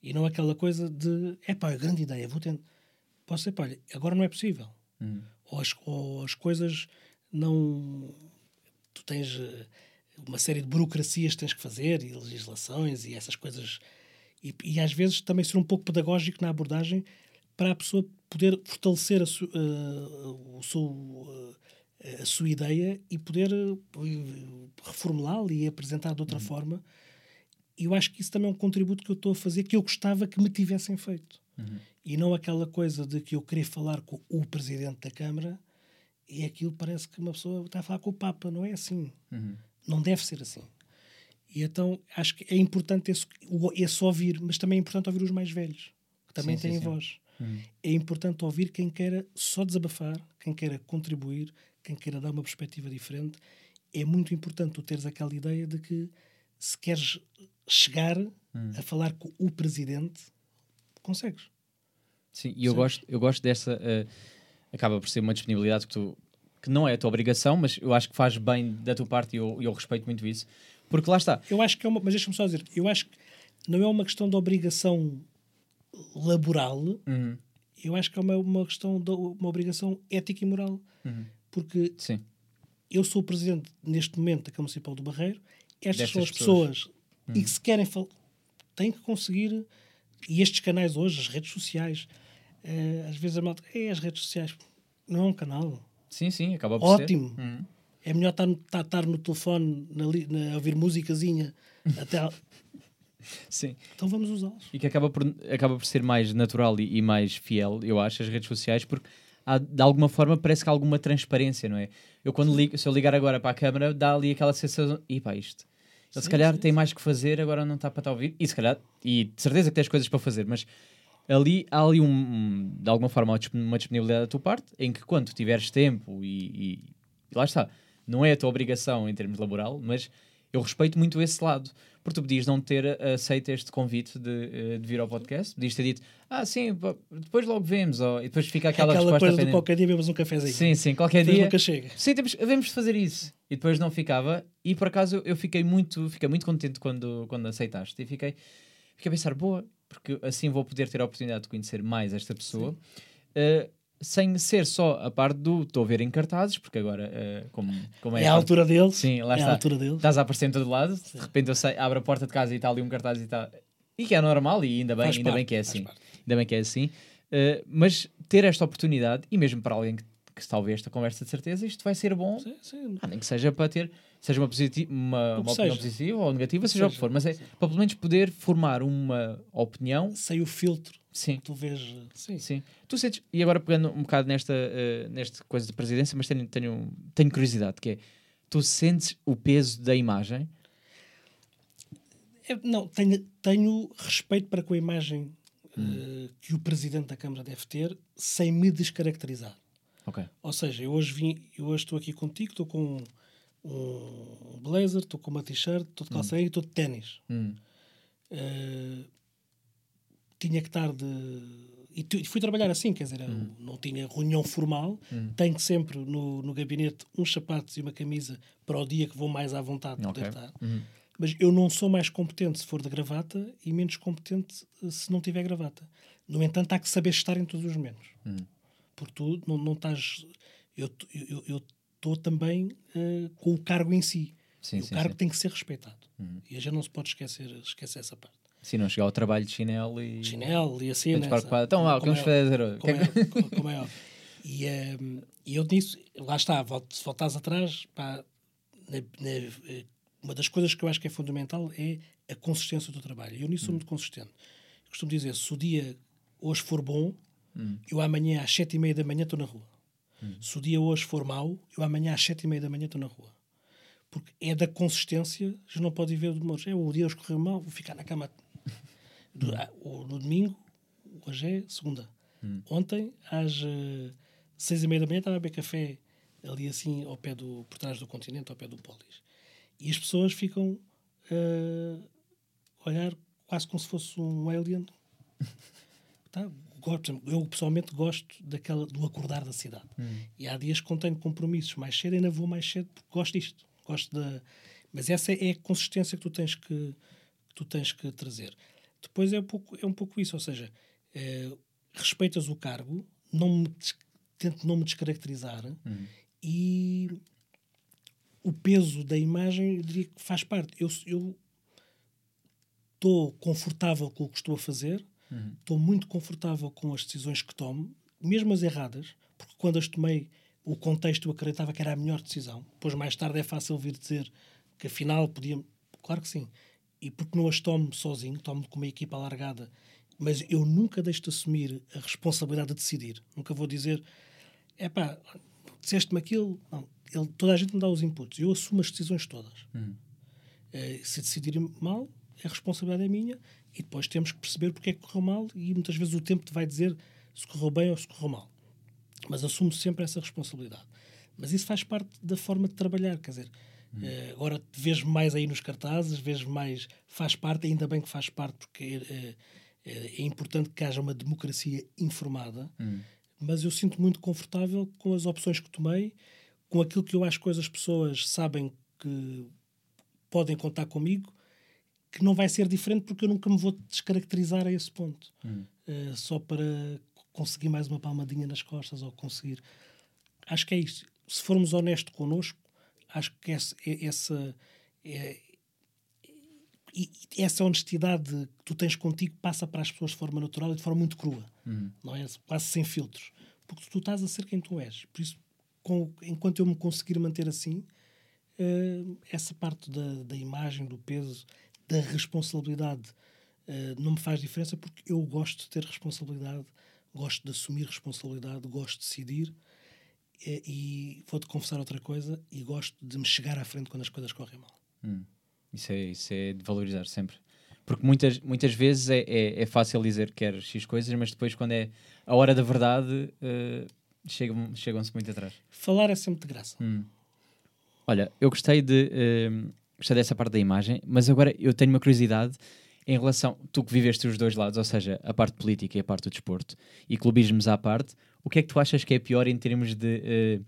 E não aquela coisa de é pá, grande ideia, vou tentar. Posso ser, pá, olha, agora não é possível. Hum. Ou, as, ou as coisas não. Tu tens eh, uma série de burocracias que tens que fazer e legislações e essas coisas. E, e às vezes também ser um pouco pedagógico na abordagem para a pessoa poder fortalecer a, su, uh, o seu. Uh, a sua ideia e poder uh, reformulá-la e apresentar de outra uhum. forma. E eu acho que isso também é um contributo que eu estou a fazer que eu gostava que me tivessem feito. Uhum. E não aquela coisa de que eu queria falar com o presidente da Câmara e aquilo parece que uma pessoa está a falar com o Papa. Não é assim. Uhum. Não deve ser assim. E então acho que é importante esse, esse ouvir, mas também é importante ouvir os mais velhos, que também sim, têm sim, voz. Sim. Uhum. É importante ouvir quem queira só desabafar, quem queira contribuir, quem queira dar uma perspectiva diferente, é muito importante tu teres aquela ideia de que se queres chegar hum. a falar com o presidente, consegues. Sim, e eu gosto, eu gosto dessa. Uh, acaba por ser uma disponibilidade que tu. que não é a tua obrigação, mas eu acho que faz bem da tua parte e eu, eu respeito muito isso. Porque lá está. Eu acho que é uma. Mas deixa-me só dizer, eu acho que não é uma questão de obrigação laboral, uhum. eu acho que é uma, uma questão de uma obrigação ética e moral. Uhum. Porque Sim. eu sou o presidente neste momento da Câmara Municipal do Barreiro, estas são as pessoas, pessoas hum. e que se querem falar, têm que conseguir. E estes canais hoje, as redes sociais, uh, às vezes a malta, é as redes sociais, não é um canal. Sim, sim, acaba por Ótimo. ser. Hum. É melhor estar, estar, estar no telefone, na, na, a ouvir musicazinha *laughs* até. Sim. Então vamos usá-los. E que acaba por, acaba por ser mais natural e, e mais fiel, eu acho, as redes sociais, porque há, de alguma forma parece que há alguma transparência, não é? Eu quando ligo, se eu ligar agora para a câmera, dá ali aquela sensação, e pá, isto. Ele se calhar sim. tem mais que fazer, agora não está para estar a ouvir. E se calhar, e de certeza que tens coisas para fazer, mas ali há ali um, de alguma forma uma disponibilidade da tua parte em que quando tiveres tempo e, e, e lá está, não é a tua obrigação em termos laboral, mas eu respeito muito esse lado. Porque tu podias não ter aceito este convite de, eh, de vir ao podcast, podias ter dito, ah, sim, depois logo vemos, ou, e depois fica aquela, aquela resposta. coisa de qualquer dia bebemos um cafezinho. Sim, sim, qualquer depois dia. nunca chega. Sim, temos, devemos de fazer isso. E depois não ficava, e por acaso eu fiquei muito, fiquei muito contente quando, quando aceitaste, e fiquei, fiquei a pensar, boa, porque assim vou poder ter a oportunidade de conhecer mais esta pessoa. Uh, sem ser só a parte do estou a ver em cartazes, porque agora, uh, como, como é, é a, altura deles, sim, lá é está, a altura deles. estás a aparecer em todo lado, sim. de repente eu sei, abro a porta de casa e está ali um cartaz e está. E que é normal, e ainda bem, ainda parte, bem que é assim. Ainda bem que é assim. Uh, mas ter esta oportunidade, e mesmo para alguém que, que talvez esta conversa de certeza, isto vai ser bom, sim, sim. Ah, nem que seja para ter, seja uma, uma, uma opinião positiva ou negativa, seja, seja o que for, mas é para pelo menos poder formar uma opinião sem o filtro Sim. Tu vês. Sim. Sim. Tu sentes, e agora pegando um bocado nesta, uh, nesta coisa de presidência, mas tenho, tenho, tenho curiosidade, que é, tu sentes o peso da imagem? Eu, não, tenho, tenho respeito para com a imagem hum. uh, que o presidente da Câmara deve ter, sem me descaracterizar. Okay. Ou seja, eu hoje, vim, eu hoje estou aqui contigo, estou com um blazer, estou com uma t-shirt, estou de calça hum. e estou de ténis. Hum. Uh, tinha que estar de. E fui trabalhar assim, quer dizer, uhum. não tinha reunião formal, uhum. tenho sempre no, no gabinete uns sapatos e uma camisa para o dia que vou mais à vontade okay. poder estar. Uhum. Mas eu não sou mais competente se for de gravata e menos competente eh, se não tiver gravata. No entanto, há que saber estar em todos os momentos. Uhum. Porque tu não, não estás. Eu estou também uh, com o cargo em si. Sim, o sim, cargo sim. tem que ser respeitado. Uhum. E a gente não se pode esquecer, esquecer essa parte. Se não chegar ao trabalho de chinelo e. Chinelo e assim. Né? Então, lá, o que vamos fazer? Como é, como é, e, um, ehm, eu disse, lá está, se voltares atrás, pá, na, na, eh, uma das coisas que eu acho que é fundamental é a consistência do trabalho. Eu nisso sou hum. muito consistente. Eu costumo dizer, se o dia hoje for bom, hum. eu amanhã às sete e meia da manhã estou na rua. Hum. Se o dia hoje for mau, eu amanhã às sete e meia da manhã estou na rua. Porque é da consistência, já não pode ver de É o dia hoje correu mal, vou ficar na cama do, hum. no domingo, hoje é segunda. Hum. Ontem, às uh, seis e meia da manhã, estava a beber café ali assim, ao pé do, por trás do continente, ao pé do Polis. E as pessoas ficam uh, a olhar quase como se fosse um alien. *laughs* tá? Eu pessoalmente gosto daquela, do acordar da cidade. Hum. E há dias que tenho compromissos mais cedo, ainda vou mais cedo porque gosto disto. Gosto da... Mas essa é a consistência que tu tens que, que tu tens que trazer. Depois é um pouco, é um pouco isso, ou seja, é, respeitas o cargo, não me, tento não me descaracterizar uhum. e o peso da imagem eu diria que faz parte. Eu estou confortável com o que estou a fazer, estou uhum. muito confortável com as decisões que tomo, mesmo as erradas, porque quando as tomei, o contexto eu acreditava que era a melhor decisão. Depois, mais tarde, é fácil vir dizer que afinal podia. Claro que sim e porque não as tomo sozinho, tomo com uma equipa alargada, mas eu nunca deixo de assumir a responsabilidade de decidir. Nunca vou dizer, é pá, disseste-me aquilo. Não, ele, toda a gente me dá os inputs. Eu assumo as decisões todas. Uhum. Uh, se decidir mal, a responsabilidade é minha e depois temos que perceber porque é que correu mal e muitas vezes o tempo te vai dizer se correu bem ou se correu mal. Mas assumo sempre essa responsabilidade. Mas isso faz parte da forma de trabalhar, quer dizer, Uh, agora vejo mais aí nos cartazes, vejo mais. Faz parte, ainda bem que faz parte, porque uh, é importante que haja uma democracia informada. Hum. Mas eu sinto muito confortável com as opções que tomei, com aquilo que eu acho que as pessoas sabem que podem contar comigo, que não vai ser diferente porque eu nunca me vou descaracterizar a esse ponto. Hum. Uh, só para conseguir mais uma palmadinha nas costas ou conseguir. Acho que é isso. Se formos honestos connosco, acho que essa, essa, é, essa honestidade que tu tens contigo passa para as pessoas de forma natural e de forma muito crua, uhum. não é? Quase sem filtros, porque tu estás a ser quem tu és. Por isso, com, enquanto eu me conseguir manter assim, uh, essa parte da, da imagem, do peso, da responsabilidade uh, não me faz diferença porque eu gosto de ter responsabilidade, gosto de assumir responsabilidade, gosto de decidir e, vou-te confessar outra coisa e gosto de me chegar à frente quando as coisas correm mal. Hum. Isso, é, isso é de valorizar sempre. Porque muitas, muitas vezes é, é, é fácil dizer que quer X coisas, mas depois, quando é a hora da verdade, uh, chegam, chegam-se muito atrás. Falar é sempre de graça. Hum. Olha, eu gostei de. Uh, gostei dessa parte da imagem, mas agora eu tenho uma curiosidade em relação. Tu que viveste os dois lados, ou seja, a parte política e a parte do desporto, e clubismos à parte, o que é que tu achas que é pior em termos de. Uh,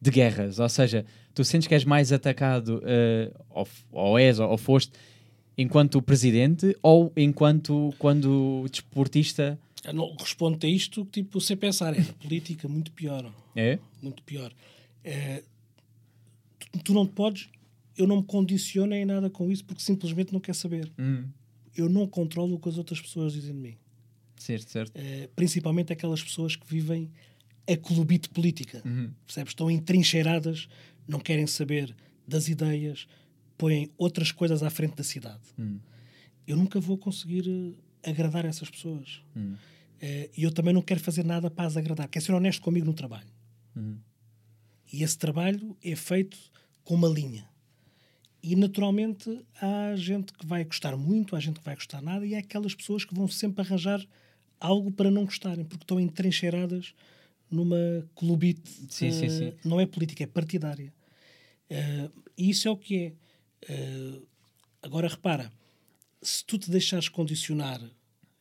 de guerras, ou seja, tu sentes que és mais atacado, uh, ou, ou és, ou, ou foste, enquanto presidente ou enquanto quando desportista? Não respondo a isto, tipo, sem pensar, é política muito pior. É? Muito pior. É, tu, tu, não podes, eu não me condiciono em nada com isso porque simplesmente não quer saber. Hum. Eu não controlo o que as outras pessoas dizem de mim. Certo, certo. É, principalmente aquelas pessoas que vivem a clubite política. Uhum. Percebes? Estão entrincheiradas, não querem saber das ideias, põem outras coisas à frente da cidade. Uhum. Eu nunca vou conseguir uh, agradar essas pessoas. Uhum. Uh, e eu também não quero fazer nada para as agradar. Quero ser honesto comigo no trabalho. Uhum. E esse trabalho é feito com uma linha. E naturalmente há gente que vai gostar muito, há gente que vai gostar nada, e há aquelas pessoas que vão sempre arranjar algo para não gostarem, porque estão entrincheiradas numa clubite. Sim, sim, sim. Não é política, é partidária. Uh, e isso é o que é. Uh, agora repara, se tu te deixares condicionar,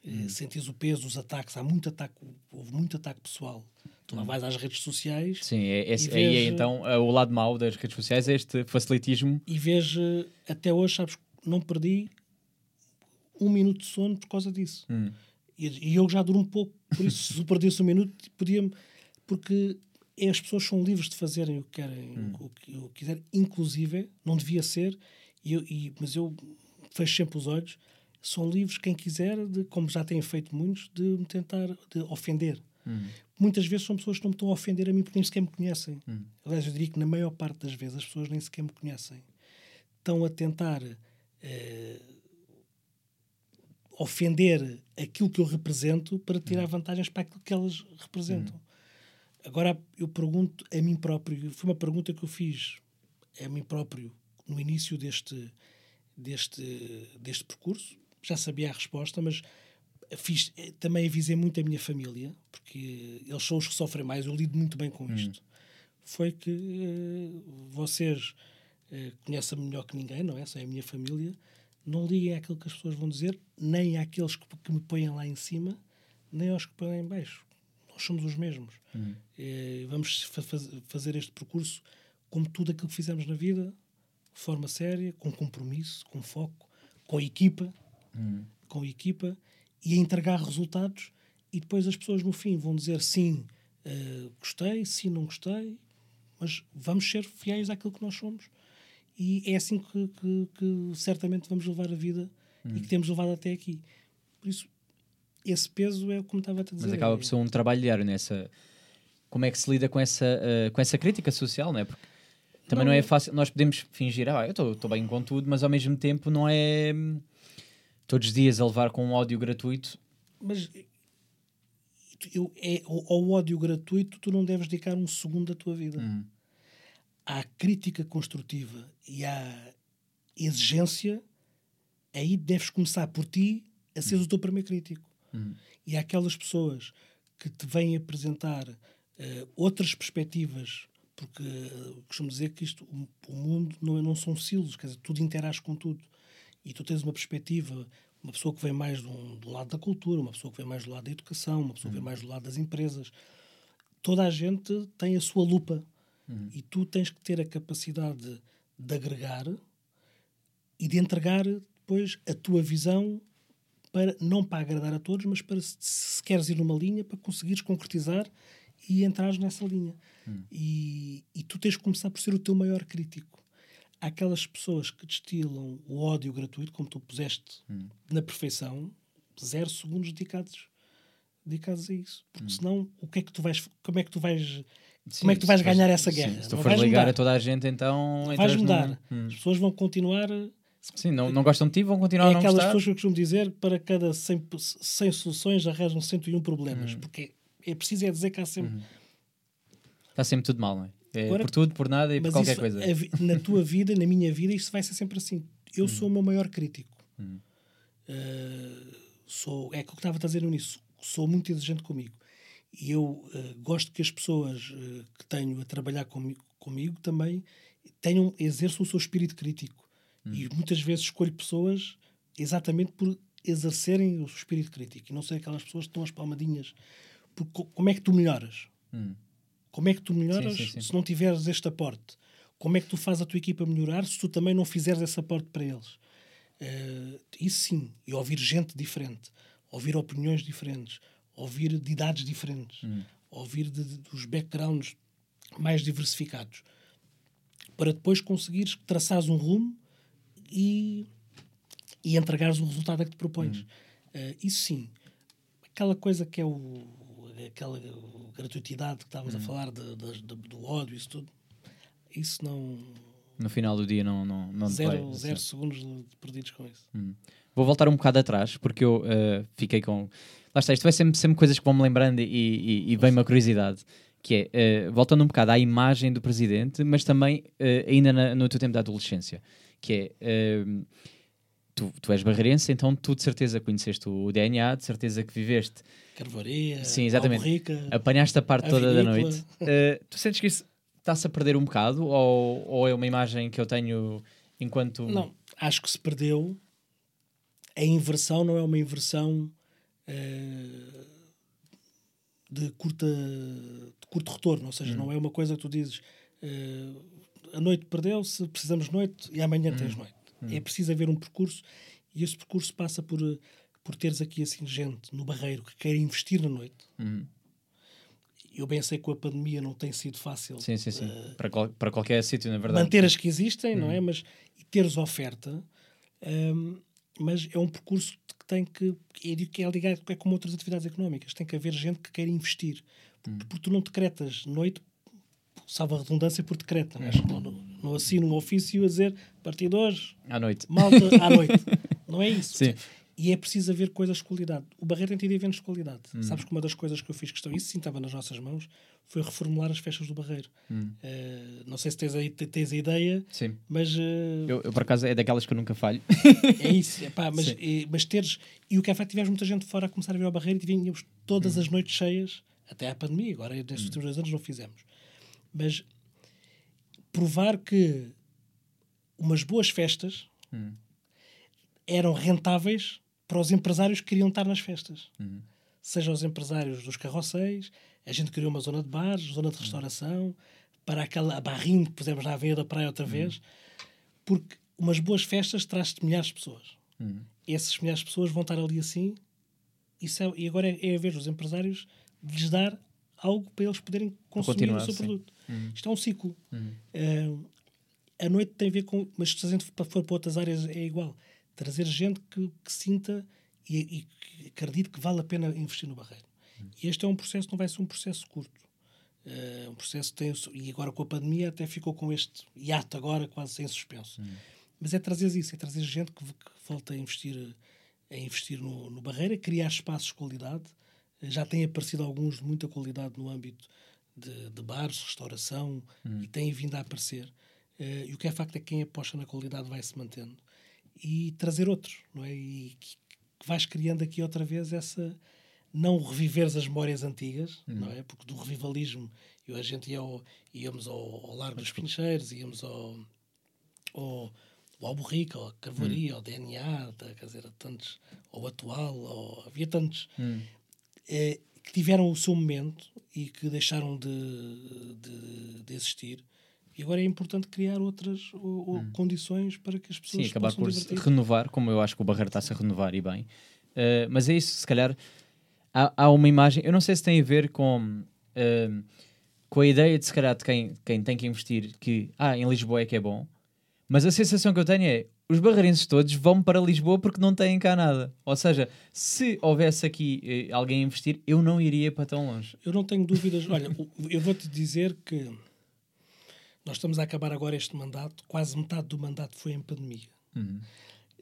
hum. sentes o peso, os ataques, há muito ataque, houve muito ataque pessoal. Tu lá hum. vais às redes sociais. Sim, é, é, aí é, então o lado mau das redes sociais é este facilitismo. E vejo, até hoje, sabes, não perdi um minuto de sono por causa disso. Hum. E, e, eu já durmo um pouco, por isso, se *laughs* perdesse um minuto, podia-me porque as pessoas são livres de fazerem o que querem, hum. o, que, o que quiserem, inclusive, não devia ser, e, e, mas eu fecho sempre os olhos, são livres quem quiser, de, como já têm feito muitos, de me tentar de ofender. Hum. Muitas vezes são pessoas que não me estão a ofender a mim porque nem sequer me conhecem. Hum. Aliás, eu diria que na maior parte das vezes as pessoas nem sequer me conhecem. Estão a tentar eh, ofender aquilo que eu represento para tirar hum. vantagens para aquilo que elas representam. Hum. Agora eu pergunto a mim próprio, foi uma pergunta que eu fiz a mim próprio no início deste, deste, deste percurso. Já sabia a resposta, mas fiz, também avisei muito a minha família, porque eles são os que sofrem mais, eu lido muito bem com hum. isto. Hum. Foi que uh, vocês uh, conhecem-me melhor que ninguém, não é? São a minha família. Não liguem àquilo que as pessoas vão dizer, nem àqueles que, que me põem lá em cima, nem aos que põem lá em baixo nós somos os mesmos. Uhum. É, vamos fa fazer este percurso como tudo aquilo que fizemos na vida, de forma séria, com compromisso, com foco, com equipa, uhum. com equipa e a entregar resultados. E depois as pessoas no fim vão dizer sim, uh, gostei, sim, não gostei, mas vamos ser fiéis àquilo que nós somos. E é assim que, que, que certamente vamos levar a vida uhum. e que temos levado até aqui. Por isso, esse peso é como estava a dizer. Mas acaba por ser um trabalho diário nessa. Como é que se lida com essa, uh, com essa crítica social, não é? Porque também não, não é fácil. Nós podemos fingir, ah, eu estou bem com tudo, mas ao mesmo tempo não é todos os dias a levar com um ódio gratuito. Mas eu, é, ao, ódio gratuito tu não deves dedicar um segundo da tua vida. Hum. À crítica construtiva e à exigência, aí deves começar por ti a ser hum. o teu primeiro crítico. Uhum. E há aquelas pessoas que te vêm apresentar uh, outras perspectivas, porque uh, costumo dizer que isto, o, o mundo não, é, não são silos, quer dizer, tudo interage com tudo. E tu tens uma perspectiva, uma pessoa que vem mais do, do lado da cultura, uma pessoa que vem mais do lado da educação, uma pessoa que vem uhum. mais do lado das empresas. Toda a gente tem a sua lupa. Uhum. E tu tens que ter a capacidade de, de agregar e de entregar depois a tua visão para não para agradar a todos, mas para se, se queres ir numa linha para conseguires concretizar e entrares nessa linha. Hum. E, e tu tens que começar por ser o teu maior crítico. Aquelas pessoas que destilam o ódio gratuito, como tu puseste hum. na perfeição, zero segundos dedicados, dedicados a isso. Porque hum. senão, o que é que tu vais, como é que tu vais Sim, como é que tu vais ganhar essa guerra? Sim, se tu fores ligar mudar. a toda a gente, então. Vais mudar. Hum. As pessoas vão continuar Sim, não, não gostam de ti, vão continuar é a não aquelas gostar. pessoas que eu costumo dizer, para cada 100, 100 soluções arranjam 101 problemas. Uhum. Porque é preciso é dizer que há sempre... Uhum. Está sempre tudo mal, não é? É Agora, por tudo, por nada e por qualquer isso, coisa. na tua vida, na minha vida, isto vai ser sempre assim. Eu uhum. sou o meu maior crítico. Uhum. uh, sou, é que eu estava a dizer nisso, sou muito exigente comigo. E eu uh, gosto que as pessoas uh, que tenho a trabalhar comigo, comigo também tenham, exerçam o seu espírito crítico. Hum. E muitas vezes escolho pessoas exatamente por exercerem o seu espírito crítico e não ser aquelas pessoas que estão as palmadinhas. Porque como é que tu melhoras? Hum. Como é que tu melhoras sim, sim, sim. se não tiveres este aporte? Como é que tu fazes a tua equipa melhorar se tu também não fizeres esse aporte para eles? Uh, isso sim, e ouvir gente diferente, ouvir opiniões diferentes, ouvir de idades diferentes, hum. ouvir de, de, dos backgrounds mais diversificados, para depois conseguires traçares um rumo e, e entregares o resultado a que te propões. Hum. Uh, isso sim, aquela coisa que é o, aquela gratuitidade que estávamos hum. a falar de, de, do ódio, isso tudo, isso não. No final do dia não, não, não zero, vai, zero segundos perdidos com isso. Hum. Vou voltar um bocado atrás, porque eu uh, fiquei com. Lá está, isto vai sempre, sempre coisas que vão me lembrando e, e, e vem uma curiosidade. Que é, uh, voltando um bocado à imagem do presidente, mas também uh, ainda na, no teu tempo da adolescência, que é. Tu, tu, és barreirense, então tu de certeza conheceste o DNA, de certeza que viveste. Carvaria, Sim, exatamente. Rica, Apanhaste a parte a toda vinícola. da noite. Uh, *laughs* tu sentes que isso está-se a perder um bocado? Ou, ou é uma imagem que eu tenho enquanto. Não, acho que se perdeu. A inversão não é uma inversão uh, de, curta, de curto retorno, ou seja, hum. não é uma coisa que tu dizes uh, a noite perdeu-se, precisamos de noite e amanhã hum. tens noite. Hum. É preciso haver um percurso e esse percurso passa por, por teres aqui assim gente no barreiro que quer investir na noite. Hum eu bem sei que com a pandemia não tem sido fácil. Sim, sim, sim. Uh, para, qual, para qualquer sítio, na verdade. Manter as que existem, não é? Uhum. Mas e teres oferta. Um, ehm, mas é um percurso que tem que. que é ligado é como outras atividades económicas. Tem que haver gente que quer investir. Porque, uhum. porque tu não decretas noite, salva a redundância, por decreta. Não, é? não, não, não assino um ofício a dizer a partir de hoje. À noite. Malta, à noite. *laughs* não é isso. Sim. E é preciso haver coisas de qualidade. O Barreiro tem tido eventos de qualidade. Hum. Sabes que uma das coisas que eu fiz questão, isso sim estava nas nossas mãos, foi reformular as festas do Barreiro. Hum. Uh, não sei se tens, aí, tens a ideia, sim. mas. Uh, eu, eu, por acaso, é daquelas que eu nunca falho. é isso, epá, mas, e, mas teres. E o que é facto, tivemos muita gente fora a começar a vir ao Barreiro e vínhamos todas hum. as noites cheias, até à pandemia, agora nestes hum. últimos dois anos não fizemos. Mas provar que umas boas festas hum. Eram rentáveis para os empresários que queriam estar nas festas. Uhum. Sejam os empresários dos carroceiros, a gente criou uma zona de bares, zona de restauração, uhum. para aquela barrinho que pusemos na Avenida da Praia outra vez, uhum. porque umas boas festas traz-te milhares de pessoas. Uhum. Essas milhares de pessoas vão estar ali assim, isso é, e agora é, é a ver os empresários de lhes dar algo para eles poderem consumir o seu produto. Uhum. Isto é um ciclo. Uh, a noite tem a ver com. Mas se a gente for para outras áreas, é igual trazer gente que, que sinta e, e, que acredite que vale a pena investir no Barreiro. Hum. E este é um processo, não vai ser um processo curto. Uh, um processo tem, e agora com a pandemia até ficou com este hiato agora quase sem suspenso. Hum. Mas é trazer isso, é trazer gente que, que volta a investir, a investir no, no Barreira, criar espaços de qualidade. Já têm aparecido alguns de muita qualidade no âmbito de, de bares, restauração, hum. e têm vindo a aparecer. Uh, e o que é facto é que quem aposta na qualidade vai se mantendo e trazer outros, não é? E que, que vais criando aqui outra vez essa não reviveres as memórias antigas, uhum. não é? Porque do revivalismo, eu, a gente ia ao, íamos ao, ao Largo dos Pincheiros, íamos ao, ao, ao Borrica, ao Carvaria, uhum. ao DNA, quer dizer, tantos, ao Atual, ao, havia tantos uhum. é, que tiveram o seu momento e que deixaram de, de, de existir e agora é importante criar outras ou, ou hum. condições para que as pessoas Sim, acabar por renovar, como eu acho que o Barreiro está-se a renovar e bem. Uh, mas é isso, se calhar há, há, uma imagem, eu não sei se tem a ver com, uh, com a ideia de se calhar de quem, quem tem que investir que ah, em Lisboa é que é bom, mas a sensação que eu tenho é os barreirenses todos vão para Lisboa porque não têm cá nada. Ou seja, se houvesse aqui eh, alguém a investir, eu não iria para tão longe. Eu não tenho dúvidas. Olha, eu vou-te dizer que nós estamos a acabar agora este mandato, quase metade do mandato foi em pandemia. Uhum.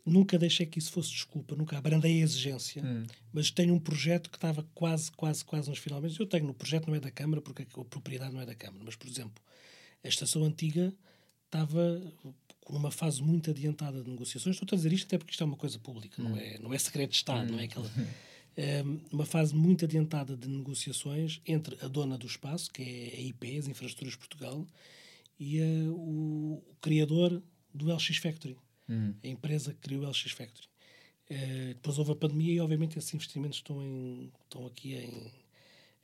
Nunca deixei que isso fosse desculpa, nunca abrandei a exigência, uhum. mas tenho um projeto que estava quase, quase, quase nos finalmente. Eu tenho, o projeto não é da Câmara, porque a propriedade não é da Câmara, mas, por exemplo, a estação antiga estava numa fase muito adiantada de negociações. Estou a dizer isto até porque isto é uma coisa pública, não, hum. é, não é segredo de Estado, não é aquela. É, uma fase muito adiantada de negociações entre a dona do espaço, que é a IP, as Infraestruturas Portugal, e a, o, o, criador do LX Factory, hum. a empresa que criou o LX Factory. É, depois houve a pandemia e, obviamente, esses investimentos estão, em, estão aqui em,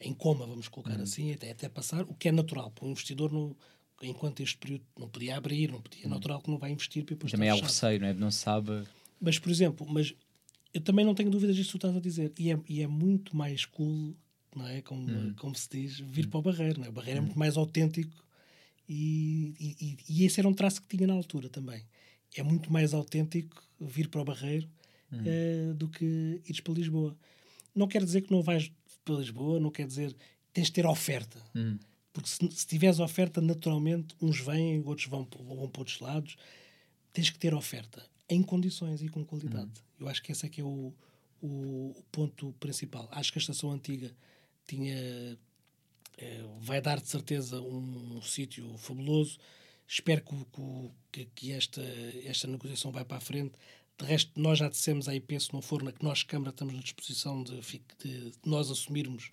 em coma, vamos colocar hum. assim, até, até passar, o que é natural para um investidor no, enquanto este período não podia abrir, não podia, é natural que não vai investir depois Também há o receio, não é? Não sabe. Mas, por exemplo, mas eu também não tenho dúvidas disso que tu estás a dizer. E é, e é muito mais cool, não é? Como, hum. como se diz, vir hum. para o Barreiro. Não é? O Barreiro hum. é muito mais autêntico e, e, e, esse era um traço que tinha na altura também. É muito mais autêntico vir para o Barreiro uh, do que ires para Lisboa. Não quer dizer que não vais para Lisboa, não quer dizer tens de ter oferta. Hum. Porque se, se tiveres oferta, naturalmente, uns vêm, outros vão, vão para outros lados. Tens que ter oferta em condições e com qualidade. Hum. Eu acho que esse é que é o, o, o ponto principal. Acho que a estação antiga tinha vai dar de certeza um, um sítio fabuloso. Espero que, que, que, esta, esta negociação vai para a frente. De resto, nós já dissemos aí, penso, não for na que nós, Câmara, estamos na disposição de, de, de nós assumirmos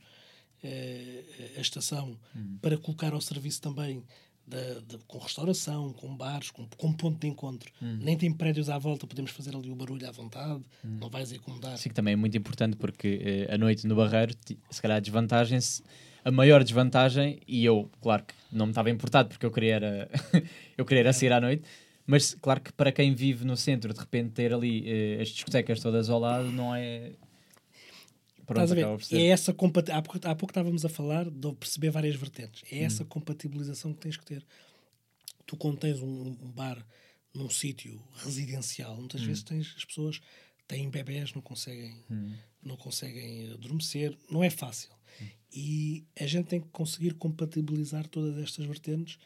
eh, a estação hum. para colocar ao serviço também da, da, com restauração, com bares, com, com ponto de encontro. Hum. Nem tem prédios à volta, podemos fazer ali o barulho à vontade, hum. não vais incomodar. Sim, que também é muito importante porque eh, a noite no Barreiro, se calhar a desvantagem, a maior desvantagem, e eu, claro que não me estava importado porque eu queria era, *laughs* eu queria era sair à noite, mas claro que para quem vive no centro, de repente ter ali eh, as discotecas todas ao lado não é. Pronto, Estás a ver? É essa compat... há, pouco, há pouco estávamos a falar de perceber várias vertentes. É essa hum. compatibilização que tens que ter. Tu, quando tens um, um bar num sítio residencial, muitas hum. vezes tens as pessoas têm bebés, não conseguem, hum. Não conseguem adormecer. Não é fácil. Hum. E a gente tem que conseguir compatibilizar todas estas vertentes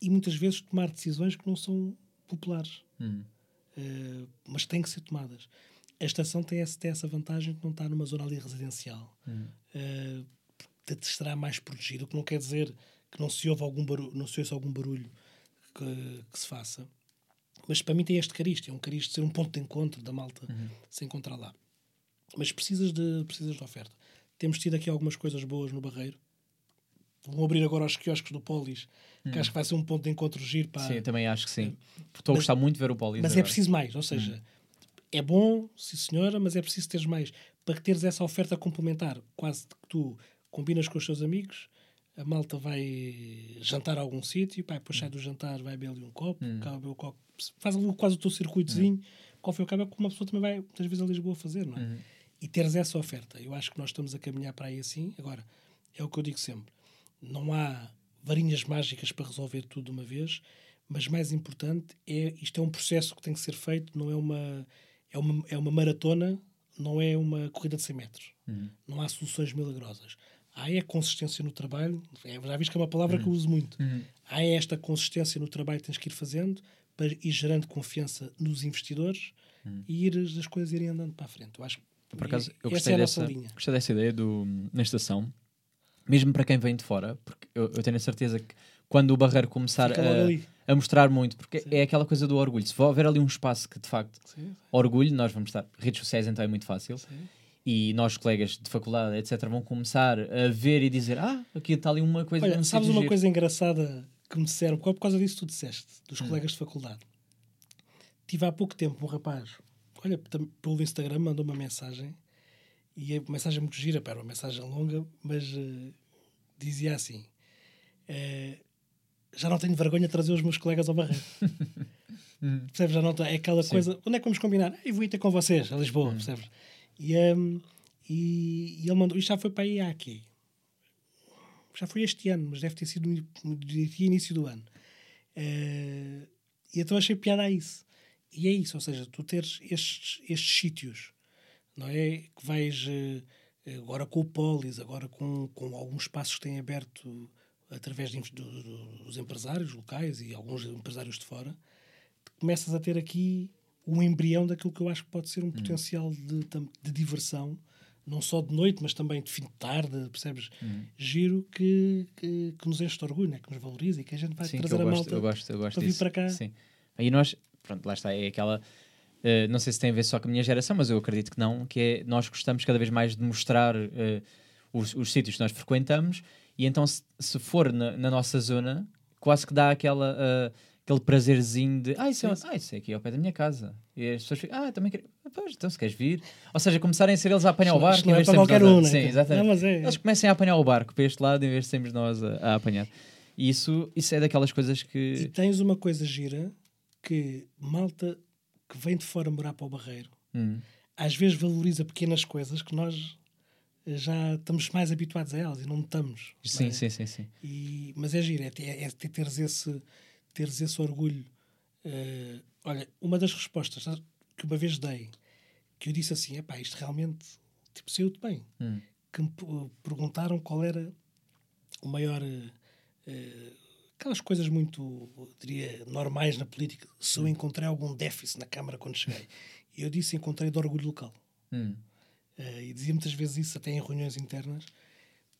e muitas vezes tomar decisões que não são populares, hum. uh, mas têm que ser tomadas a estação tem, esse, tem, essa vantagem de não estar numa zona ali residencial. Hum. Uh, estará mais protegido, o que não quer dizer que não se ouve algum barulho, não se ouça algum barulho que, que, se faça. Mas para mim tem este cariz, é um cariz de ser um ponto de encontro da malta uhum. se encontrar lá. Mas precisas de, precisas de oferta. Temos tido aqui algumas coisas boas no Barreiro. Vão abrir agora os quiosques do Polis, que hum. acho que vai ser um ponto de encontro giro para. Sim, também acho que sim. Estou a gostar muito de ver o Polis. Mas é agora. é preciso mais, ou seja, hum é bom, sim senhora, mas é preciso teres mais. Para teres essa oferta complementar, quase que tu combinas com os teus amigos, a malta vai jantar a algum sítio, pá, depois sai do jantar, vai beber ali um copo, hum. o copo, faz ali quase o teu circuitozinho, hum. qual foi o cabo, é como uma pessoa também vai muitas vezes a Lisboa fazer, não é? Hum. E teres essa oferta. Eu acho que nós estamos a caminhar para aí assim. Agora, é o que eu digo sempre: não há varinhas mágicas para resolver tudo de uma vez, mas mais importante é isto é um processo que tem que ser feito, não é uma é uma, é uma maratona, não é uma corrida de 100 metros. Uhum. Não há soluções milagrosas. Há é consistência no trabalho, é, já viste que é uma palavra uhum. que eu uso muito. Uhum. Há esta consistência no trabalho que tens que ir fazendo para ir gerando confiança nos investidores uhum. e ir, as coisas irem andando para a frente. Eu acho Por acaso, eu gostei, é dessa, gostei dessa ideia do, na estação, mesmo para quem vem de fora, porque eu, eu tenho a certeza que quando o Barreiro começar a, a, mostrar muito, porque Sim. é aquela coisa do orgulho. Se houver ali um espaço que de facto Sim. orgulho, nós vamos estar. Redes sociais então é muito fácil. Sim. E nós, colegas de faculdade, etc., vão começar a ver e dizer: Ah, aqui está ali uma coisa. Olha, sabes uma coisa engraçada que me disseram, por causa disso que tu disseste, dos hum. colegas de faculdade. Tive há pouco tempo um rapaz, olha, pelo Instagram, mandou uma mensagem e a mensagem muito gira, para uma mensagem longa, mas uh, dizia assim: uh, já não tenho vergonha de trazer os meus colegas ao barreiro. *laughs* Hum. percebes? Já não é aquela Sim. coisa. Onde é que vamos combinar? Eu vou ir ter com vocês, a Lisboa, hum. percebes? E, um, e, e, ele mandou. Isto já foi para aí aqui. Já foi este ano, mas deve ter sido no, no início do ano. Uh, e então achei piada a isso. E é isso, ou seja, tu teres estes, estes sítios, não é? Que vais uh, agora com o Polis, agora com, com alguns espaços que têm aberto através de, dos empresários locais e alguns empresários de fora, começas a ter aqui um embrião daquilo que eu acho que pode ser um hum. potencial de, de, diversão, não só de noite, mas também de fim de tarde, percebes? Hum. Giro que, que, que, nos enche de orgulho, né? que nos valoriza e que a gente vai Sim, trazer a gosto, malta eu gosto, eu gosto para disso. vir para cá. Sim. Aí nós, pronto, lá está, é aquela. Uh, não sei se tem a ver só com a minha geração, mas eu acredito que não, que é nós gostamos cada vez mais de mostrar uh, os, os sítios que nós frequentamos e então se, se for na, na, nossa zona, quase que dá aquela, uh, aquele prazerzinho de ah isso, é, ah, isso é aqui ao pé da minha casa. E as pessoas ficam, ah, também quero. Ah, pois, então se queres vir. Ou seja, começarem a ser eles a apanhar o barco. Não é para qualquer um, né? Sim, exatamente. Não, é, eles comecem a apanhar o barco para este lado em vez de sermos nós a, a apanhar. E isso, isso é daquelas coisas que. E tens uma coisa gira que malta que vem de fora morar para o Barreiro hum. às vezes valoriza pequenas coisas que nós já estamos mais habituados a elas e não estamos. Sim, é? sim, sim, sim. E, mas é giro, é, é, é teres, esse, teres esse orgulho. Uh, olha, uma das respostas que uma vez dei, que eu disse assim, é pá, isto realmente tipo, saiu-te bem. Hum. Que me perguntaram qual era o maior. Uh, aquelas coisas muito, diria, normais na política. Se eu hum. encontrei algum déficit na Câmara quando cheguei. Eu disse encontrei de orgulho local. Hum. Uh, e dizia muitas vezes isso, até em reuniões internas,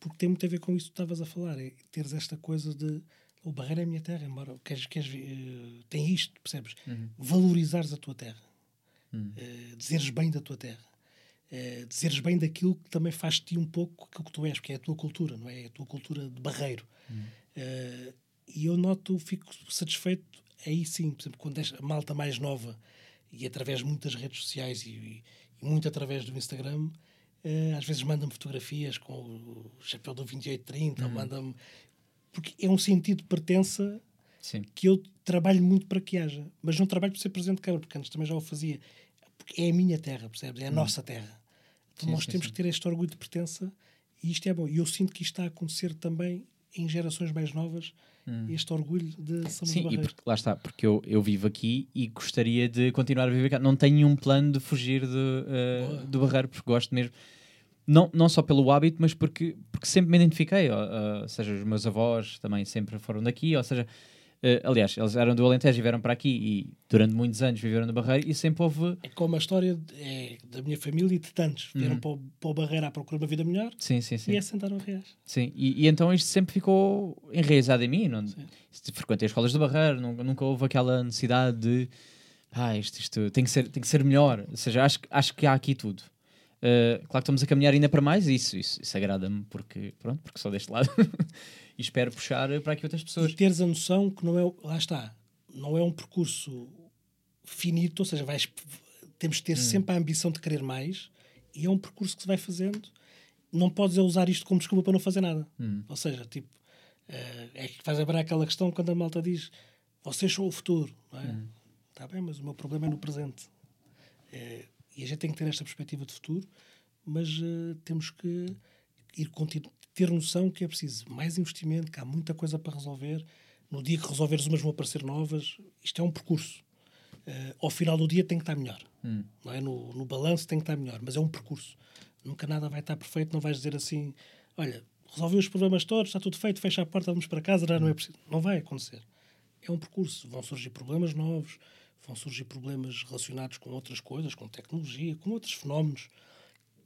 porque tem muito a ver com isso que tu estavas a falar. É teres esta coisa de o Barreiro é a minha terra, embora queres, queres, uh, tem isto, percebes? Uhum. Valorizares a tua terra, uhum. uh, dizeres bem da tua terra, uh, dizeres bem daquilo que também faz de ti um pouco aquilo que tu és, porque é a tua cultura, não é? é a tua cultura de barreiro. Uhum. E eu noto, fico satisfeito aí sim, por exemplo, quando a malta mais nova e através de muitas redes sociais e, e, e muito através do Instagram, às vezes manda-me fotografias com o chapéu do 2830, uhum. manda-me porque é um sentido de pertença Sim. que eu trabalho muito para que haja. Mas não trabalho por ser presidente de Câmara, porque antes também já o fazia. Porque é a minha terra, percebes? É a hum. nossa terra. Então sim, nós sim, temos que ter este orgulho de pertença e isto é bom. E eu sinto que isto está a acontecer também em gerações mais novas, hum. este orgulho de São Sim, e porque, lá está, porque eu, eu vivo aqui e gostaria de continuar a viver cá. Não tenho nenhum plano de fugir de, uh, do Barreiro, porque gosto mesmo não, não só pelo hábito, mas porque, porque sempre me identifiquei, ou, ou seja, os meus avós também sempre foram daqui, ou seja, uh, aliás, eles eram do Alentejo e vieram para aqui e durante muitos anos viveram no Barreiro e sempre houve... É como a história de, é, da minha família e de tantos, vieram uhum. para, o, para o Barreiro à procura de uma vida melhor sim, sim, sim. e assentaram reais. Sim, e, e, então isto sempre ficou enraizado em mim, não, frequentei as escolas do Barreiro, nunca, nunca houve aquela necessidade de ah, isto, isto tem, que ser, tem que ser melhor, ou seja, acho, acho que há aqui tudo. Uh, claro que estamos a caminhar ainda para mais, isso, isso, isso agrada-me porque, pronto, porque sou deste lado *laughs* e espero puxar para aqui outras pessoas. E teres a noção que não é, lá está, não é um percurso finito, ou seja, vais, temos de ter hum. sempre a ambição de querer mais e é um percurso que se vai fazendo. Não podes usar isto como desculpa para não fazer nada. Hum. Ou seja, tipo, uh, é que faz lembrar aquela questão quando a malta diz vocês são o futuro, não é? Está hum. bem, mas o meu problema é no presente. Uh, e a gente tem que ter esta perspectiva de futuro, mas uh, temos que ir ter noção que é preciso mais investimento, que há muita coisa para resolver. No dia que resolveres umas vão aparecer novas. Isto é um percurso. Uh, ao final do dia tem que estar melhor. Hum. Não é? No, no balanço tem que estar melhor, mas é um percurso. Nunca nada vai estar perfeito, não vais dizer assim, olha, resolvi os problemas todos, está tudo feito, fecha a porta, vamos para casa, já não é preciso. Não vai acontecer. É um percurso. Vão surgir problemas novos, vão surgir problemas relacionados com outras coisas, com tecnologia, com outros fenómenos.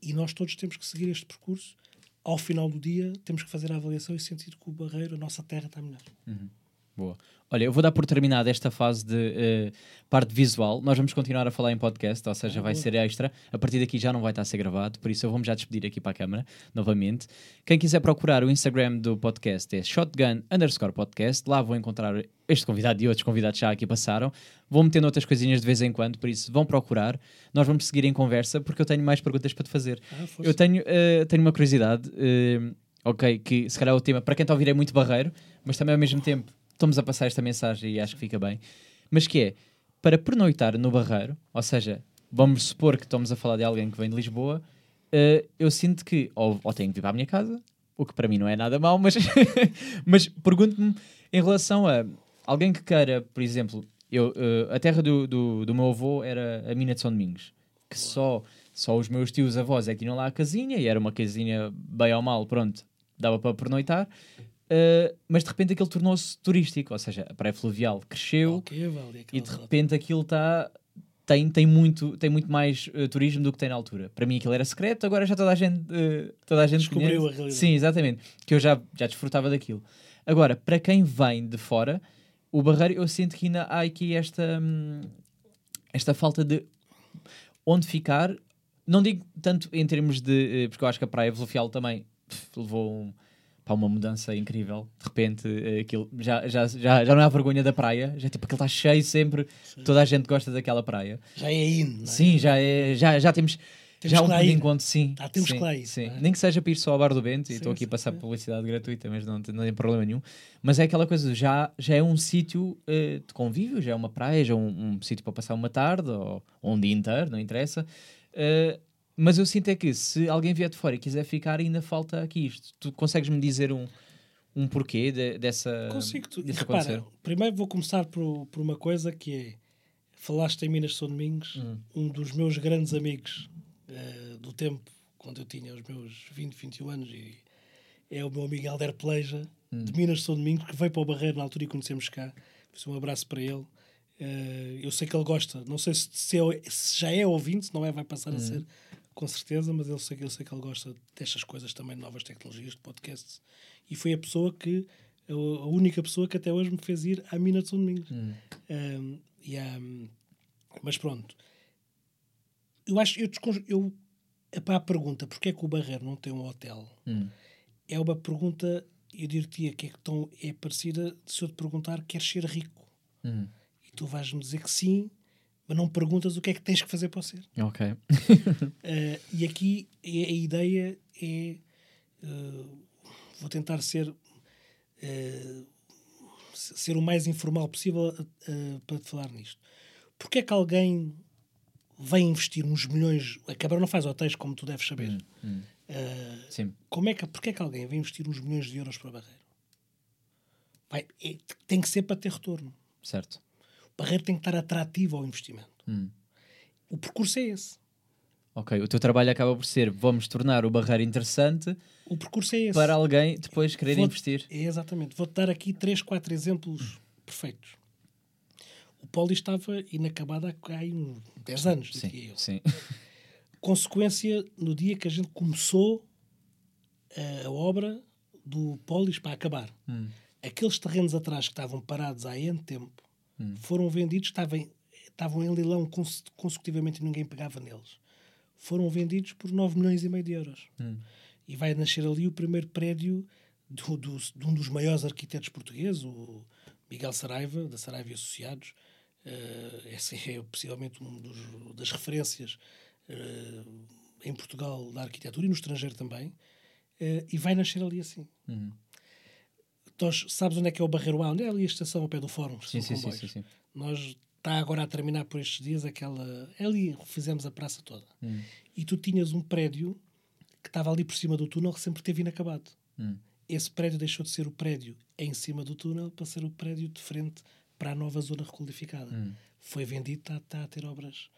E nós todos temos que seguir este percurso. Ao final do dia, temos que fazer a avaliação e sentir que o barreiro, a nossa terra, está melhor. Uhum. Boa. Olha, eu vou dar por terminada esta fase de uh, parte visual. Nós vamos continuar a falar em podcast, ou seja, ah, vai boa. ser extra. A partir daqui já não vai estar a ser gravado, por isso eu vou-me já despedir aqui para a câmara novamente. Quem quiser procurar o Instagram do podcast é shotgun underscore podcast. Lá vou encontrar este convidado e outros convidados já aqui passaram. Vou metendo outras coisinhas de vez em quando, por isso vão procurar. Nós vamos seguir em conversa porque eu tenho mais perguntas para te fazer. Ah, eu tenho, uh, tenho uma curiosidade, uh, ok, que se calhar é o tema para quem está a ouvir é muito barreiro, mas também ao mesmo tempo estamos a passar esta mensagem e acho que fica bem, mas que é para pernoitar no Barreiro, ou seja, vamos supor que estamos a falar de alguém que vem de Lisboa, uh, eu sinto que ou, ou tenho que vir para a minha casa, o que para mim não é nada mau, mas, *laughs* mas pergunto-me em relação a alguém que queira, por exemplo, eu, uh, a terra do, do, do, meu avô era a mina de São Domingos, que só, só os meus tios avós é que tinham lá a casinha, e era uma casinha bem ou mal, pronto, dava para pernoitar. Uh, mas de repente aquilo tornou-se turístico, ou seja, a praia fluvial cresceu okay, vale, e de repente aquilo está tem, tem, muito, tem muito mais uh, turismo do que tem na altura. Para mim aquilo era secreto, agora já toda a gente, uh, toda a gente descobriu conhece. a realidade. Sim, exatamente, que eu já, já desfrutava daquilo. Agora, para quem vem de fora, o Barreiro, eu sinto que ainda há aqui esta, hum, esta falta de onde ficar. Não digo tanto em termos de. Eh, porque eu acho que a Praia Fluvial também levou um, para uma mudança incrível. De repente, eh, aquilo já, já, já, já não há vergonha da praia, já tipo aquilo está cheio sempre, Sim. toda a gente gosta daquela praia. Já é in, é? Sim, já, é, já, já temos. temos já um ponto de encontro, sim. Ah, temos sim, que lá ir, sim. É? Nem que seja para ir só ao Bar do Bento, e estou aqui a passar publicidade gratuita, mas não, não tem problema nenhum. Mas é aquela coisa, já, já é um sítio uh, de convívio, já é uma praia, já é um, um sítio para passar uma tarde ou, ou um dia inteiro, não interessa. Uh, mas eu sinto é que se alguém vier de fora e quiser ficar, ainda falta aqui isto. Tu consegues-me dizer um, um porquê de, dessa. Consigo. Tu, repara, primeiro vou começar por, por uma coisa que é. Falaste em Minas São Domingos, hum. um dos meus grandes amigos uh, do tempo, quando eu tinha os meus 20, 21 anos, e é o meu amigo Alder Pleja, hum. de Minas São Domingos, que veio para o Barreiro na altura e conhecemos cá. Um abraço para ele. Uh, eu sei que ele gosta, não sei se, se, é, se, já é ouvinte, se não é, vai passar a hum. ser com certeza, mas eu sei, eu sei que ele gosta destas coisas também, de novas tecnologias, de podcasts. E foi a pessoa que, a, única pessoa que até hoje me fez ir à Mina de São Domingos. Hum. Um, e, um, mas pronto. Eu acho, eu, eu para a pergunta, porque é que o Barreiro não tem um hotel? Hum. É uma pergunta, eu diria que é, tão, é parecida se eu te perguntar, queres ser rico? Hum. E tu vais-me dizer que sim, mas não perguntas o que é que tens que fazer para ser. Ok. uh, *laughs* e aqui a, a ideia é. Uh, vou tentar ser. Uh, ser o mais informal possível para te falar nisto. Porquê é que alguém vem investir uns milhões. A Câmara não faz hotéis, como tu deves saber. Hum, hum. Sim. Como é que, porquê é que alguém vem investir uns milhões de euros para a Barreiro? Vai, é, tem que ser para ter retorno. Certo. Barreiro tem que estar atrativo ao investimento. Hum. O percurso é esse. Ok, o teu trabalho acaba por ser vamos tornar o Barreiro interessante o percurso é esse. para alguém depois querer Vou, investir. É, exatamente. Vou-te dar aqui três, quatro exemplos perfeitos. O Poli estava inacabado há uns 10 anos, sim, eu. Sim. Consequência, no dia que a gente começou a, a obra do Polis para acabar. Hum. Aqueles terrenos atrás que estavam parados há N tempo hum. foram vendidos, estavam, estavam em leilão consecutivamente e ninguém pegava neles. Foram vendidos por 9 milhões e meio de euros. Hum. E vai nascer ali o primeiro prédio do, do, de um dos maiores arquitetos portugueses, o Miguel Saraiva, da Saraiva e Associados. Uh, essa é possivelmente uma das referências uh, em Portugal da arquitetura e no estrangeiro também. Uh, e vai nascer ali assim. Uhum. Nós, sabes onde é que é o Barreiro A? Onde é ali a estação ao pé do Fórum? Sim, sim, sim, sim, sim. Nós está agora a terminar por estes dias aquela. Ali fizemos a praça toda. Hum. E tu tinhas um prédio que estava ali por cima do túnel que sempre teve inacabado. Hum. Esse prédio deixou de ser o prédio em cima do túnel para ser o prédio de frente para a nova zona requalificada. Hum. Foi vendido, está, está, a ter obras.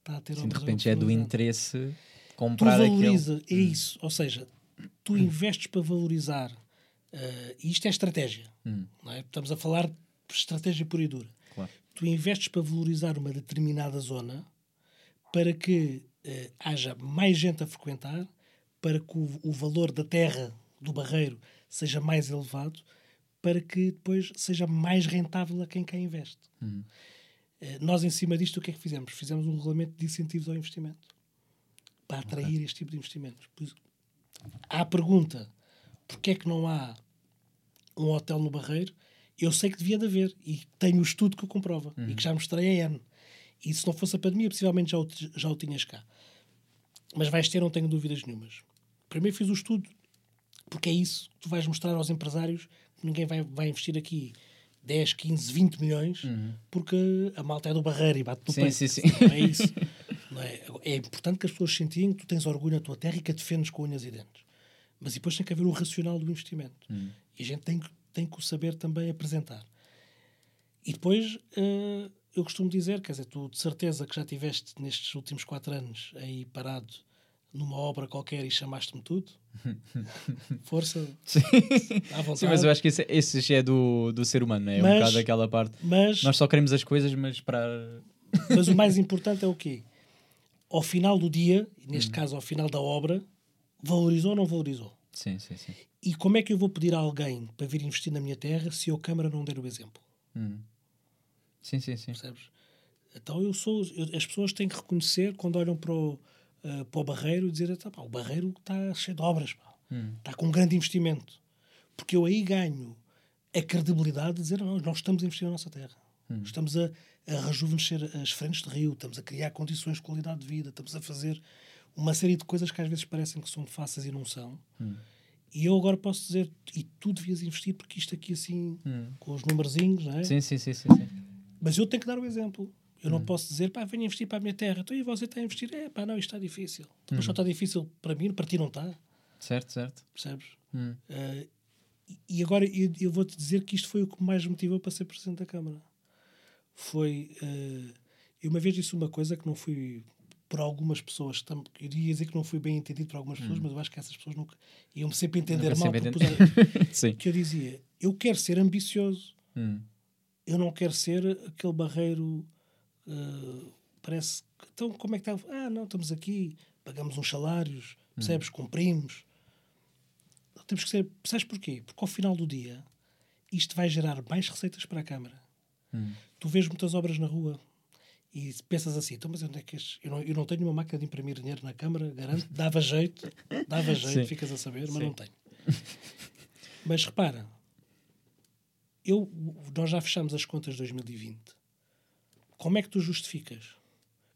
Está a ter Sim, obras de repente é do interesse comprar tu valoriza, aquele... é hum. isso. Ou seja, tu investes para valorizar Uh, isto é estratégia. Hum. É? Estamos a falar de estratégia pura e dura. Claro. Tu investes para valorizar uma determinada zona para que uh, haja mais gente a frequentar, para que o, o, valor da terra do barreiro seja mais elevado, para que depois seja mais rentável a quem cá investe. Hum. Uh, nós, em cima disto, o que é que fizemos? Fizemos um regulamento de incentivos ao investimento para atrair okay. este tipo de investimentos. Pois, há a pergunta porque é que não há um hotel no Barreiro? Eu sei que devia de haver e tenho o estudo que o comprova uhum. e que já mostrei a N. E se não fosse a pandemia, possivelmente já o, já o tinhas cá. Mas vais ter, não tenho dúvidas nenhumas. Primeiro fiz o estudo, porque é isso que tu vais mostrar aos empresários que ninguém vai, vai investir aqui 10, 15, 20 milhões uhum. porque a malta é do Barreiro e bate no sim, peito. Sim, sim. Não é isso. Não é? é importante que as pessoas sentem que tu tens orgulho na tua terra e que a defendes com unhas e dentes. Mas depois tem que haver o racional do investimento. Hum. E a gente tem, tem que o saber também apresentar. E depois, uh, eu costumo dizer, quer dizer, tu de certeza que já tiveste nestes últimos quatro anos aí parado numa obra qualquer e chamaste-me tudo. *laughs* Força. Sim. Sim, mas eu acho que esse, esse já é do, do ser humano, é? é mas, um bocado aquela parte. Mas, Nós só queremos as coisas, mas para. Mas o mais *laughs* importante é o quê? Ao final do dia, neste hum. caso ao final da obra, valorizou ou não valorizou? Sim, sim, sim. E como é que eu vou pedir a alguém para vir investir na minha terra se eu, Câmara, não der o exemplo? Hum. Sim, sim, sim. Percebes? Então eu sou. Eu, as pessoas têm que reconhecer quando olham para o, uh, para o barreiro e dizer: tá, pá, o barreiro está cheio de obras, pá. Hum. está com um grande investimento. Porque eu aí ganho a credibilidade de dizer: não, nós estamos a investir na nossa terra. Hum. Estamos a, a rejuvenescer as frentes de rio, estamos a criar condições de qualidade de vida, estamos a fazer uma série de coisas que às vezes parecem que são fáceis e não são. Hum. E eu agora posso dizer, e tu devias investir porque isto aqui assim, hum. com os numerzinhos, não é? Sim, sim, sim, sim, sim. Mas eu tenho que dar o exemplo. Eu não hum. posso dizer, pá, venha investir para a minha terra. Então, e você está a investir? É, pá, não, isto está difícil. Então, mas só hum. está difícil para mim, para ti não está. Certo, certo. Percebes? Uh, e agora eu, eu vou-te dizer que isto foi o que mais me motivou para ser Presidente da Câmara foi. Uh, eu uma vez disse uma coisa que não fui por algumas pessoas, eu iria dizer que não fui bem entendido por algumas pessoas, hum. mas eu acho que essas pessoas nunca iam sempre entender mal. *laughs* Sim. Que eu dizia: eu quero ser ambicioso, hum. eu não quero ser aquele barreiro. Uh, parece. Então, como é que está? Ah, não, estamos aqui, pagamos uns salários, hum. percebes? Cumprimos. Temos que ser. Sabes porquê? Porque ao final do dia isto vai gerar mais receitas para a Câmara. Hum tu vês muitas obras na rua e pensas assim, então, mas onde é que és? Eu não, eu não tenho uma máquina de imprimir dinheiro na Câmara, garanto, dava jeito, dava *laughs* jeito, Sim. ficas a saber, mas Sim. não tenho. Mas repara, eu, nós já fechamos as contas de 2020. Como é que tu justificas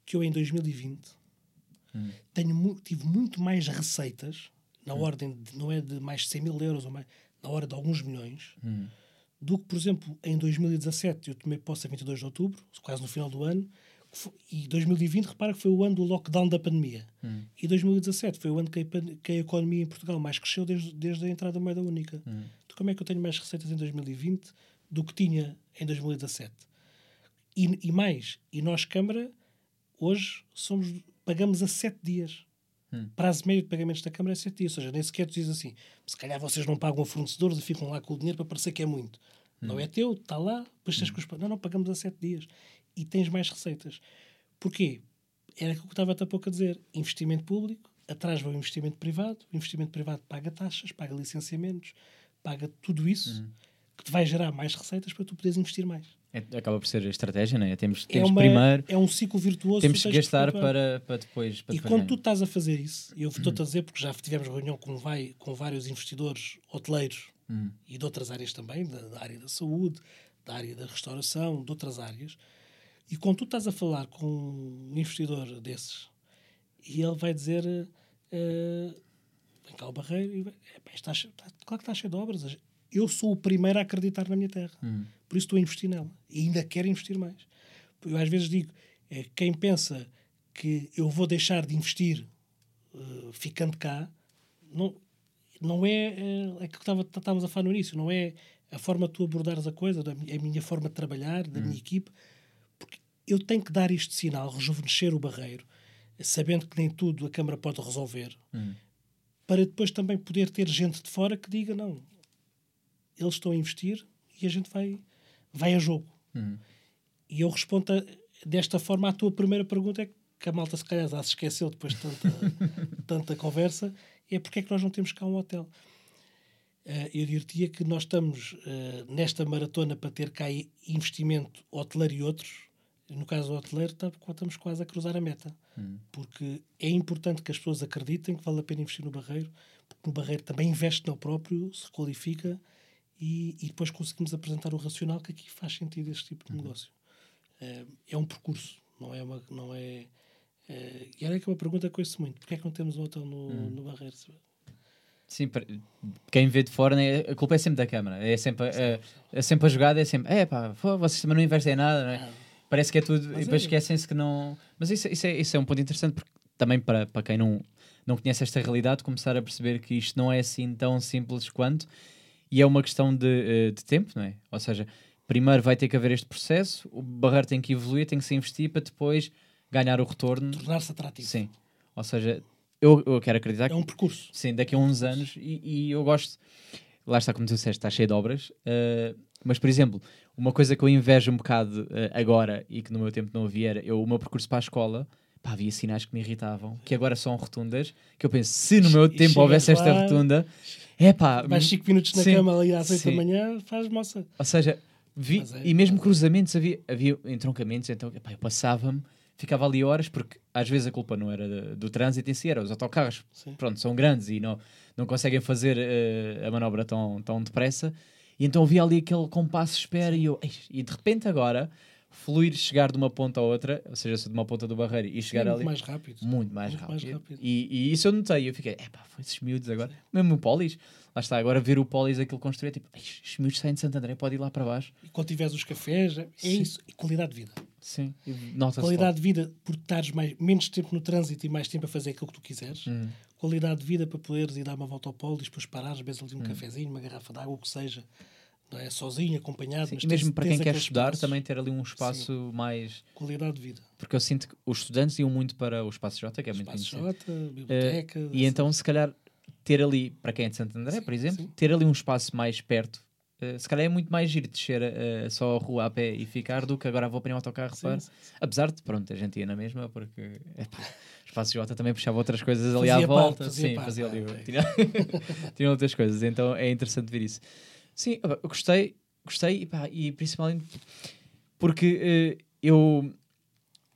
que eu em 2020 hum. tenho, tive muito mais receitas, na hum. ordem de, não é de mais de 100 mil euros, ou mais, na hora de alguns milhões, hum do que, por exemplo, em 2017, eu tomei posse a 22 de outubro, quase no final do ano, e 2020, repara que foi o ano do lockdown da pandemia. Hum. E 2017 foi o ano que a, que a, economia em Portugal mais cresceu desde, desde a entrada da moeda única. Hum. Então, como é que eu tenho mais receitas em 2020 do que tinha em 2017? E, e mais, e nós, Câmara, hoje somos, pagamos a 7 dias. Hum. Prazo médio de pagamentos da Câmara é 7 dias. Ou seja, nem sequer tu dizes assim, se calhar vocês não pagam a fornecedores e ficam lá com o dinheiro para parecer que é muito. Hum. Não é teu, está lá, depois tens hum. que os Não, não, pagamos a 7 dias. E tens mais receitas. Porquê? Era aquilo que estava até há pouco a dizer. Investimento público, atrás vai o investimento privado, o investimento privado paga taxas, paga licenciamentos, paga tudo isso, hum. que te vai gerar mais receitas para tu poderes investir mais. É, acaba por ser a estratégia, não é? Temos, é temos é uma, primeiro. É um ciclo virtuoso. Temos que gastar para, para depois. Para e quando tu estás a fazer isso, eu estou-te a dizer, porque já tivemos reunião com, vai, com vários investidores hoteleiros hum. e de outras áreas também, da, da, área da saúde, da área da restauração, de outras áreas. E quando tu estás a falar com um investidor desses, e ele vai dizer. Uh, vem cá o barreiro e está, está, claro que está cheio de obras. Eu sou o primeiro a acreditar na minha terra. Hum por isso estou a investir nela. E ainda quero investir mais. Eu às vezes digo, é, quem pensa que eu vou deixar de investir uh, ficando cá, não, não é, é, é que estávamos a falar no início, não é a forma de tu abordares a coisa, a minha forma de trabalhar, da hum. minha equipe, porque eu tenho que dar este sinal, rejuvenescer o barreiro, sabendo que nem tudo a Câmara pode resolver, hum. para depois também poder ter gente de fora que diga, não, eles estão a investir e a gente vai vai a jogo. Uhum. E eu respondo a, desta forma à tua primeira pergunta, é que a malta se calhar já se esqueceu depois de tanta, *laughs* tanta conversa, é porque é que nós não temos cá um hotel. Uh, eu diria que nós estamos uh, nesta maratona para ter cá investimento hoteleiro e outros. No caso do hoteleiro, tá, estamos quase a cruzar a meta. Hum. Porque é importante que as pessoas acreditem que vale a pena investir no Barreiro, porque no Barreiro também investe no próprio, se qualifica e, e, depois conseguimos apresentar o racional que aqui faz sentido este tipo de uhum. negócio. É, é um percurso, não é uma. Não é, é, e era que uma pergunta que ouço muito: porquê é que não temos um hotel no, uhum. no Barreiro? Sim, quem vê de fora, né, a culpa é sempre da Câmara. É sempre, é, é sempre a jogada, é sempre, é pá, vocês também não investem em nada, não é? Parece que é tudo, mas e depois é. esquecem-se que não. Mas isso, isso, é, isso é um ponto interessante, porque também para, para quem não, não conhece esta realidade, começar a perceber que isto não é assim tão simples quanto e é uma questão de, uh, de tempo, não é? Ou seja, primeiro vai ter que haver este processo, o Barreiro tem que evoluir, tem que se investir para depois ganhar o retorno. Tornar-se atrativo. Sim. Ou seja, eu, eu quero acreditar que. É um percurso. Sim, daqui a uns anos, e, e, eu gosto. Lá está, como tu disseste, está cheio de obras. Uh, mas, por exemplo, uma coisa que eu invejo um bocado uh, agora e que no meu tempo não havia era eu, o meu percurso para a escola. Pá, havia sinais que me irritavam, que agora são rotundas. Que eu penso, se no meu tempo houvesse esta rotunda, é pá. Mais 5 minutos na sim, cama ali às 8 da manhã, faz moça. Ou seja, Vi, é, e mesmo cruzamentos, havia, havia entroncamentos, então epá, eu passava-me, ficava ali horas, porque às vezes a culpa não era do, do trânsito em si, era os autocarros. Sim. Pronto, são grandes e não, não conseguem fazer uh, a manobra tão, tão depressa. E então havia ali aquele compasso de espera e eu, e de repente agora fluir, chegar de uma ponta a outra, ou seja, de uma ponta do barreiro e chegar muito ali. Mais rápido. Muito mais muito rápido. Mais rápido. E, e, isso eu notei, eu fiquei, epá, foi esses miúdos agora. Mesmo o Polis, lá está, agora ver o Polis aquilo construir, tipo, estes miúdos saem de Santo André, pode ir lá para baixo. E quando tiveres os cafés, é Sim. isso, e qualidade de vida. Sim, qualidade de vida por estares mais, menos tempo no trânsito e mais tempo a fazer aquilo que tu quiseres. Hum. Qualidade de vida para poderes ir dar uma volta ao Polis, depois parares, beber ali um hum. cafezinho, uma garrafa de água, o que seja é? sozinho, acompanhado. Sim, e mesmo para quem quer estudar, espaços. também ter ali um espaço Sim. mais. Qualidade de vida. Porque eu sinto que os estudantes iam muito para o Espaço J, que é muito Espaço J, biblioteca. Uh, e então, se calhar, ter ali, para quem é de Santo André, Sim, por exemplo, ter ali um espaço mais perto. Uh, se calhar é muito mais giro descer uh, só a rua a pé e ficar do que agora vou para um autocarro para. Apesar de, pronto, a gente ia na mesma, porque epá, o Espaço J também puxava outras coisas ali fazia à volta. Parte, fazia Sim, parte, fazia ali. É. *laughs* Tinha, tinha outras coisas, então é interessante ver isso. Sim, eu gostei, gostei e, pá, e principalmente porque uh, eu.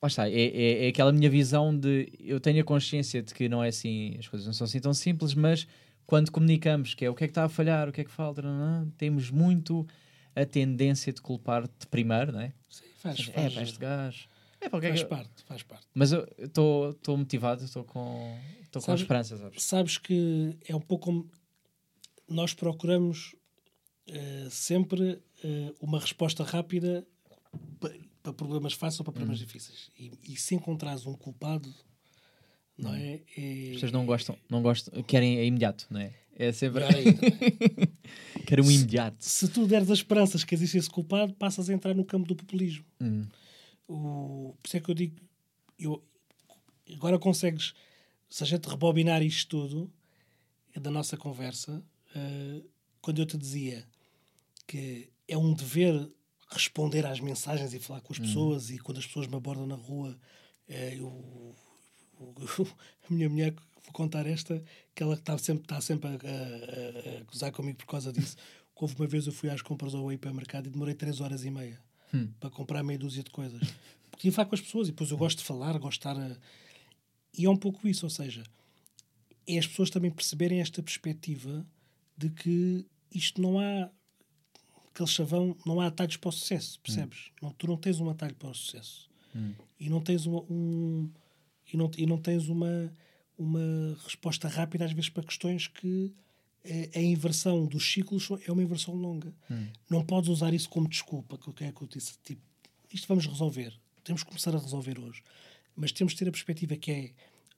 Lá está, é, é, é, aquela minha visão de. Eu tenho a consciência de que não é assim, as coisas não são assim tão simples, mas quando comunicamos que é o que é que está a falhar, o que é que falta, não, não, temos muito a tendência de culpar de primeiro, não é? Sim, faz, faz. É, para este gajo. É, faz parte, faz parte. Mas eu estou motivado, estou com, tô com esperança, sabes? Sabes que é um pouco como nós procuramos uh, sempre uh, uma resposta rápida para problemas fáceis ou para problemas hum. difíceis. E, e, se encontrares um culpado, não hum. é? é? As pessoas não gostam, não gostam, querem imediato, não é? É sempre. *laughs* Quero um imediato. Se, se, tu deres as esperanças que existe esse culpado, passas a entrar no campo do populismo. Hum. O, por isso é que eu digo, eu, agora consegues, se a gente rebobinar isto tudo da nossa conversa, uh, quando eu te dizia que é um dever responder às mensagens e falar com as uhum. pessoas e quando as pessoas me abordam na rua é, eu, eu, *laughs* a minha mulher vou contar esta que ela está sempre, está sempre a, a, a, gozar comigo por causa disso *laughs* houve uma vez eu fui às compras ao hipermercado e demorei 3 horas e meia hum. para comprar meia dúzia de coisas *laughs* porque ia falar com as pessoas e depois eu gosto de falar, gosto de estar a... e é um pouco isso, ou seja é as pessoas também perceberem esta perspectiva de que isto não há aquele chavão, não há atalhos para o sucesso, percebes? Hum. Não, tu não tens um atalho para o sucesso. Hum. E não tens uma, um e não, e não tens uma, uma resposta rápida às vezes para questões que a, a inversão dos ciclos é uma inversão longa. Hum. Não podes usar isso como desculpa, que é que eu disse, tipo, isto vamos resolver. Temos que começar a resolver hoje. Mas temos de ter a perspectiva que é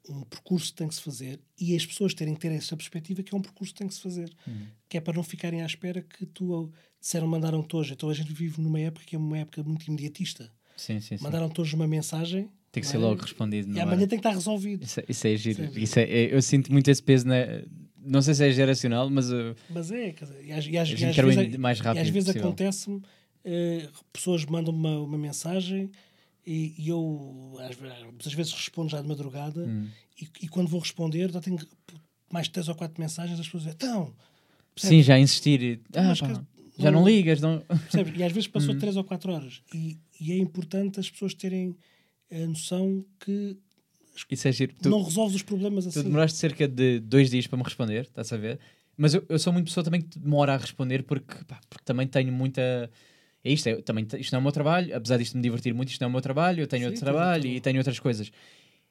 um percurso que tem que se fazer e as pessoas terem que ter essa perspectiva que é um percurso que tem que se fazer. Uhum. Que é para não ficarem à espera que tu disseram, mandaram-te hoje. Então a gente vive numa época que é uma época muito imediatista. Sim, sim, Mandaram-te hoje uma mensagem. Tem que ser é? logo respondido. E amanhã tem que estar resolvido. Isso, é, isso é giro. Isso é, é, eu sinto muito esse peso, na, não sei se é geracional, mas. Uh, mas é, e às, e às, e às vezes, mais rápido e às vezes acontece-me, uh, pessoas mandam uma, uma mensagem e, e eu às, às, vezes respondo já de madrugada hum. e, e, quando vou responder já tenho mais três ou quatro mensagens as pessoas dizem, então sim, já insistir ah, pá, já não, não ligas não... e às vezes passou hum. três ou quatro horas e, e, é importante as pessoas terem a noção que Isso é giro. Tu, não resolves os problemas assim tu demoraste cerca de dois dias para me responder estás a ver mas eu, eu sou muito pessoa também que demora a responder porque, pá, porque também tenho muita é isto, é, também, isto não é o meu trabalho, apesar disto me divertir muito, isto não é o meu trabalho, eu tenho Sim, outro trabalho e tenho outras coisas.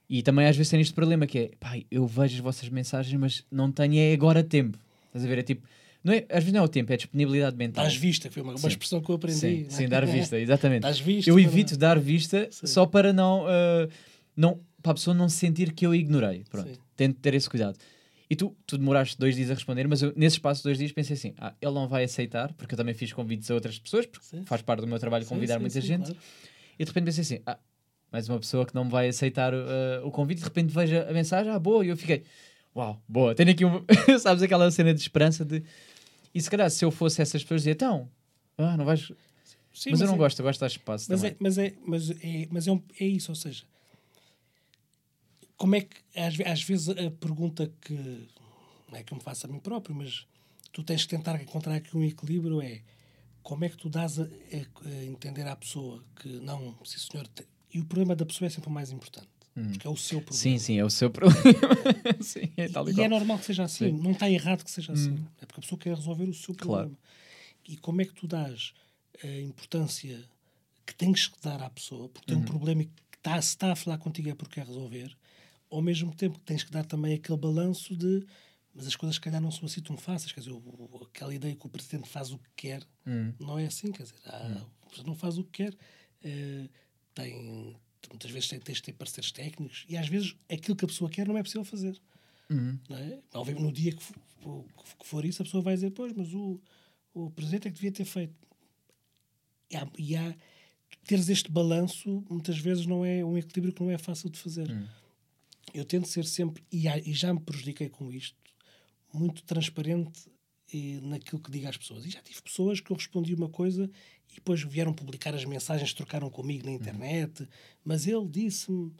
E também às vezes tem este problema que é, pai, eu vejo as vossas mensagens, mas não tenho é agora tempo. Estás a ver? É tipo, não é, às vezes não é o tempo, é a disponibilidade mental. Dás vista, foi uma, uma expressão que eu aprendi. Sim, né? sim dar vista, exatamente. Dás vista. Eu evito para... dar vista sim. só para não, uh, não, para a pessoa não sentir que eu ignorei. Pronto, sim. tento ter esse cuidado. E tu, tu demoraste dois dias a responder, mas eu, nesse espaço de dois dias pensei assim: ah, ele não vai aceitar, porque eu também fiz convites a outras pessoas, porque sim. faz parte do meu trabalho sim, convidar sim, muita gente. Claro. E de repente pensei assim: ah, mais uma pessoa que não vai aceitar uh, o convite, de repente veja a mensagem, ah, boa, e eu fiquei: uau, boa, tenho aqui uma. *laughs* Sabes aquela cena de esperança de. E se calhar se eu fosse essas pessoas, dizia: então, ah, não vais. Sim, mas, mas, eu não é, gosto, eu gosto de dar espaço. Mas, também. É, mas, é, mas, é, mas é, um, é isso, ou seja, como é que às, às vezes a pergunta que não é que eu me faça a mim próprio, mas tu tens que tentar encontrar aqui um equilíbrio é como é que tu dás a, a, a entender à pessoa que não, se senhor. Te... E o problema da pessoa é sempre o mais importante. Hum. Porque é o seu problema. Sim, sim, é o seu problema. *laughs* sim, é tal e, e é normal que seja assim. Sim. Não está errado que seja assim. Hum. É porque a pessoa quer resolver o seu problema. Claro. E como é que tu dás a importância que tens que dar à pessoa, porque tem um uhum. problema e que está, se está a falar contigo é porque quer resolver, ao mesmo tempo que tens que dar também aquele balanço de mas as coisas, se calhar, não são assim tão fáceis. Quer dizer, o, aquela ideia que o presidente faz o que quer hum. não é assim. Quer dizer, há, hum. não faz o que quer. Uh, tem, muitas vezes tens de ter parceiros técnicos e às vezes aquilo que a pessoa quer não é possível fazer. Hum. Não é? no dia que for, que for, isso, a pessoa vai dizer: Pois, mas o, o presidente é que devia ter feito. E há, e há teres este balanço, muitas vezes, não é um equilíbrio que não é fácil de fazer. Hum. Eu tento ser sempre, e, há, e já me prejudiquei com isto, muito transparente e, naquilo que digo às pessoas. E já tive pessoas que eu respondi uma coisa e depois vieram publicar as mensagens, trocaram comigo na internet, uhum. mas ele disse-me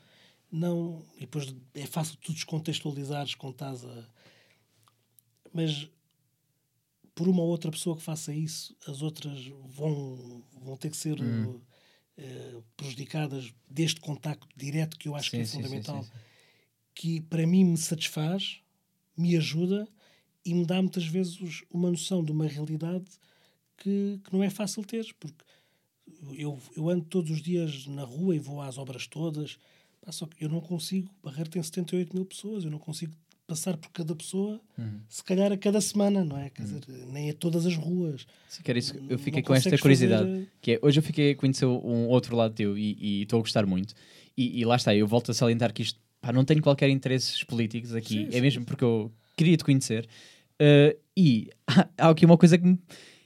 não. E depois é fácil tu descontextualizares com estás a. Mas por uma ou outra pessoa que faça isso, as outras vão, vão ter que ser uhum. uh, prejudicadas deste contacto direto que eu acho sim, que é sim, fundamental, sim, que para mim me satisfaz, me ajuda e me dá muitas vezes uma noção de uma realidade que, que não é fácil ter, porque eu, eu ando todos os dias na rua e vou às obras todas, pá, só que eu não consigo, Barreiro tem 78 mil pessoas, eu não consigo passar por cada pessoa, uhum. se calhar a cada semana, não é? Quer uhum. dizer, nem a todas as ruas. Sim, que isso. Eu fiquei não com esta curiosidade, fazer... que é, hoje eu fiquei a conhecer um outro lado teu e estou a gostar muito, e, e, lá está, eu volto a salientar que isto, pá, não tenho qualquer interesses políticos aqui, sim, é sim. mesmo porque eu queria te conhecer, Uh, e *laughs* há, aqui uma coisa que, me,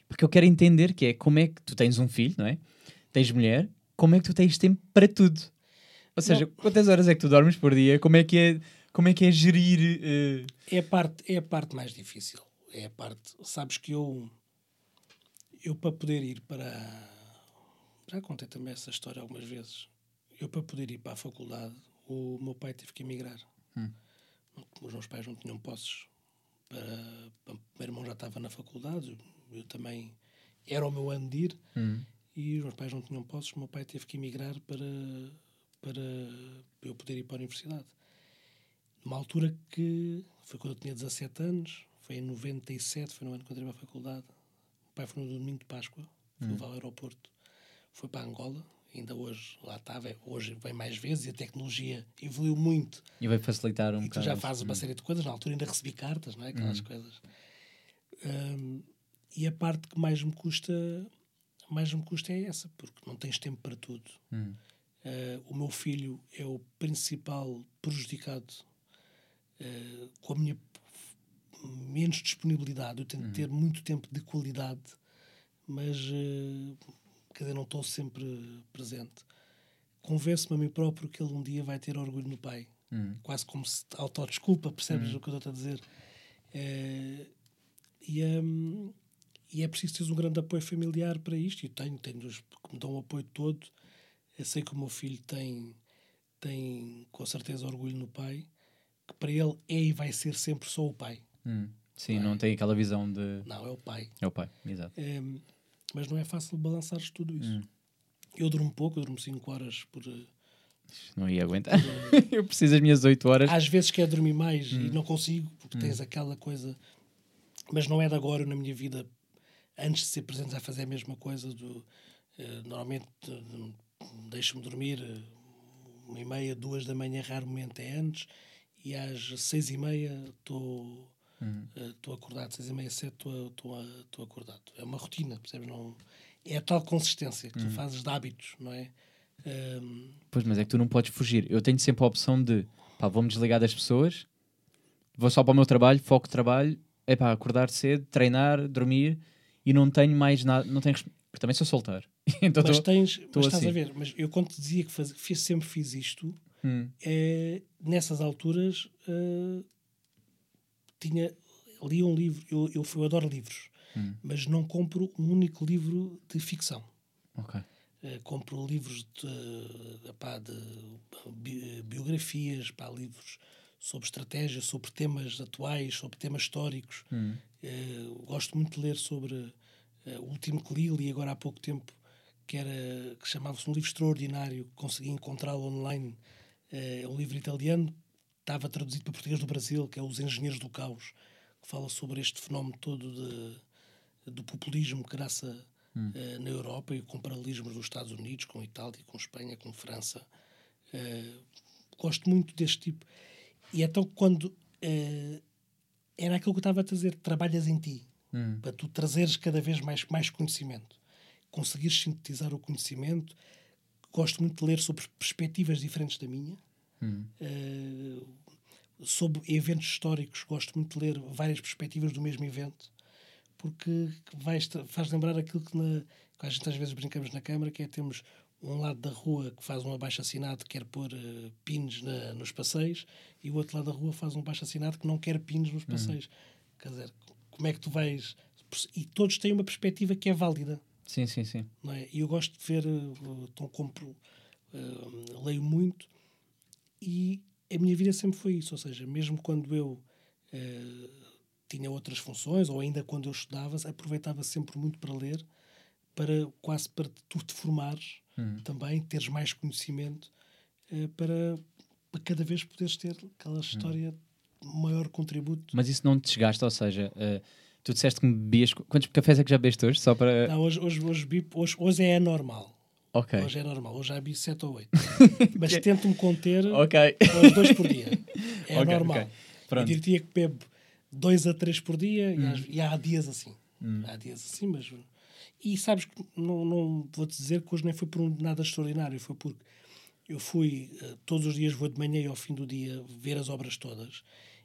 porque eu quero entender que é como é que tu tens um filho, não é? Tens mulher, como é que tu tens tempo para tudo? Ou seja, não. quantas horas é que tu dormes por dia? Como é que é, como é, que é gerir? Uh... É, a parte, é a parte mais difícil. É a parte. Sabes que eu, eu para poder ir para. Já contei também essa história algumas vezes. Eu para poder ir para a faculdade, o meu pai teve que emigrar. Hum. Os meus pais não tinham posses para, o meu irmão já estava na faculdade, eu também era o meu ano de ir, hum. e os meus pais não tinham posses, o meu pai teve que emigrar para, para eu poder ir para a universidade. Numa altura que foi quando eu tinha 17 anos, foi em 97, foi no ano que eu entrei para a faculdade. O pai foi no domingo de Páscoa, foi hum. ao aeroporto, foi para Angola, ainda hoje lá estava, hoje vem mais vezes e a tecnologia evoluiu muito. E vai facilitar um bocado. já fazes uma série de coisas, na altura ainda recebi cartas, não é? aquelas uhum. coisas. Um, e a parte que mais me custa mais me custa é essa, porque não tens tempo para tudo. Uhum. Uh, o meu filho é o principal prejudicado uh, com a minha menos disponibilidade. Eu tenho uhum. ter muito tempo de qualidade, mas uh, quer dizer, não estou sempre presente. Convenço-me a mim próprio que ele um dia vai ter orgulho no pai. Hum. Quase como se autodesculpa, percebes hum. o que eu estou a dizer? É, e, um, e é preciso ter um grande apoio familiar para isto. E tenho, tenho os que me dão o apoio todo. Eu sei que o meu filho tem, tem com certeza orgulho no pai, que para ele é e vai ser sempre só o pai. Hum. Sim, não, não tem aquela visão de. Não, é o pai. É o pai, exato. É, mas não é fácil balançares tudo isso. Hum. Eu durmo pouco, eu durmo 5 horas por. Eh, não ia aguentar. Por, *laughs* eu preciso das minhas 8 horas. Às vezes quer dormir mais hum. e não consigo, porque hum. tens aquela coisa. Mas não é de agora na minha vida, antes de ser presente, a fazer a mesma coisa. Do, uh, normalmente deixo-me dormir uh, uma e meia, duas da manhã, raramente é antes, e às seis e meia estou Estou uhum. uh, acordado, seis e meia, sete, estou acordado. É uma rotina, percebes? Não, é a tal consistência que tu uhum. fazes de hábitos, não é? Um... Pois, mas é que tu não podes fugir. Eu tenho sempre a opção de, pá, vou-me desligar das pessoas, vou só para o meu trabalho, foco trabalho, é pá, acordar cedo, treinar, dormir e não tenho mais nada, não tenho... Também sou solteiro. *laughs* então mas tô, tens, tô mas assim. estás a ver, mas eu quando te dizia que faz, fiz, sempre fiz isto, hum. é, nessas alturas uh, tinha li um livro, eu, eu, eu adoro livros, hum. mas não compro um único livro de ficção. Ok. Uh, compro livros de, epá, de bi, biografias, pá, livros sobre estratégia, sobre temas atuais, sobre temas históricos. Hum. Uh, gosto muito de ler sobre uh, o último que li, li agora há pouco tempo, que, era, que chamava-se um livro extraordinário, consegui encontrá-lo online, é um livro italiano, estava traduzido para português do Brasil, que é Os Engenheiros do Caos, que fala sobre este fenómeno todo de, do populismo que graça hum. uh, na Europa e com paralelismos dos Estados Unidos, com Itália, com Espanha, com França. Uh, gosto muito deste tipo. E então, quando uh, era aquilo que eu estava a dizer, trabalhas em ti, hum. para tu trazeres cada vez mais, mais conhecimento, conseguires sintetizar o conhecimento. Gosto muito de ler sobre perspectivas diferentes da minha. Hum. Uh, sobre eventos históricos, gosto muito de ler várias perspectivas do mesmo evento, porque vais, faz lembrar aquilo que, na, que a gente às vezes brincamos na Câmara, que é temos um lado da rua que faz um abaixo-assinado que quer pôr uh, pins na, nos passeios e o outro lado da rua faz um abaixo-assinado que não quer pins nos passeios. Uhum. Quer dizer, como é que tu vais... E todos têm uma perspectiva que é válida. Sim, sim, sim. Não é? E eu gosto de ver, uh, então compro, uh, leio muito e a minha vida sempre foi isso, ou seja, mesmo quando eu uh, tinha outras funções ou ainda quando eu estudava, aproveitava sempre muito para ler, para quase para tu te formares uhum. também, teres mais conhecimento uh, para, para, cada vez poderes ter aquela história uhum. maior contributo. Mas isso não te desgasta, ou seja, uh, tu disseste que me bebias. Quantos cafés é que já bebeste hoje? Só para... Não, hoje, hoje, hoje, hoje, hoje é normal. Okay. Hoje é normal, hoje já vi 7 ou 8. *laughs* Mas tento-me conter okay. aos 2 por dia. *laughs* É okay, normal. Okay. Eu diria que bebo 2 a 3 por dia hum. e, há dias assim. Hum. Há dias assim, mas. E sabes que não, não vou-te dizer que hoje nem foi por nada extraordinário, foi porque eu fui, uh, todos os dias vou de manhã e ao fim do dia ver as obras todas.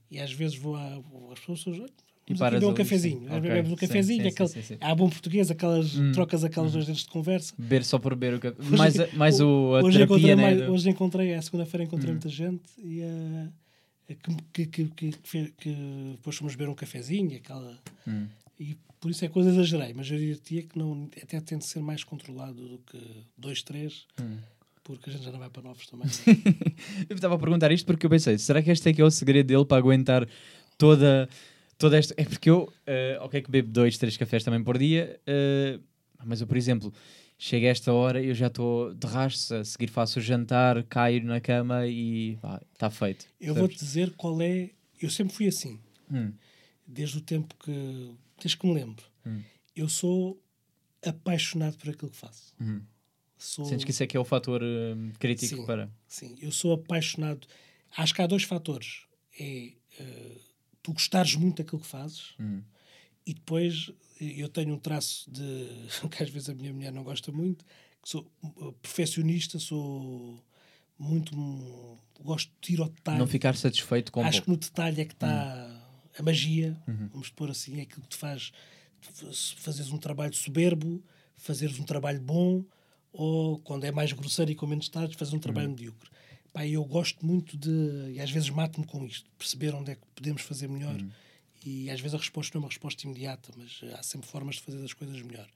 E às vezes vou a. As pessoas e beber um cafezinho. Okay. Bebemos um cafezinho, sim, aquele, sim, sim, há bom português, aquelas hum. trocas aquelas hum. dois dedos de conversa. Beber só por beber o café. Mais, mais o, a hoje terapia, encontrei, né? mais, hoje encontrei, a segunda-feira encontrei hum. muita gente e uh, que, que, que, que, que depois fomos beber um cafezinho, aquela. Hum. E por isso é que eu exagerei, mas eu diria que não, até tento ser mais controlado do que dois, três. Hum porque a gente já não vai para novos também. *laughs* eu estava a perguntar isto porque eu pensei, será que este é que é o segredo dele para aguentar toda toda esta. É porque eu, uh, ok, que bebo dois, três cafés também por dia, uh, mas eu, por exemplo, chego a esta hora e eu já estou de rastro, a seguir faço o jantar, caio na cama e está feito. Eu vou-te dizer qual é. Eu sempre fui assim, hum. desde o tempo que. desde que me lembro. Hum. Eu sou apaixonado por aquilo que faço. Hum. Sou... Sentes que isso é que é o fator uh, crítico sim, para. Sim, eu sou apaixonado. Acho que há dois fatores. É uh, tu gostares muito daquilo que fazes hum. e depois eu tenho um traço de *laughs* que às vezes a minha mulher não gosta muito, que sou uh, perfeccionista, sou muito gosto de ir ao detalhe. Não ficar satisfeito com Acho que no detalhe é que está hum. a magia, uhum. vamos pôr assim, é aquilo que te faz fazeres um trabalho soberbo, fazeres um trabalho bom, ou quando é mais grosseiro e com menos detalhes, fazer um trabalho uhum. medíocre. Pá, eu gosto muito de. E às vezes mato-me com isto, perceber onde é que podemos fazer melhor. Uhum. E às vezes a resposta não é uma resposta imediata, mas há sempre formas de fazer as coisas melhor.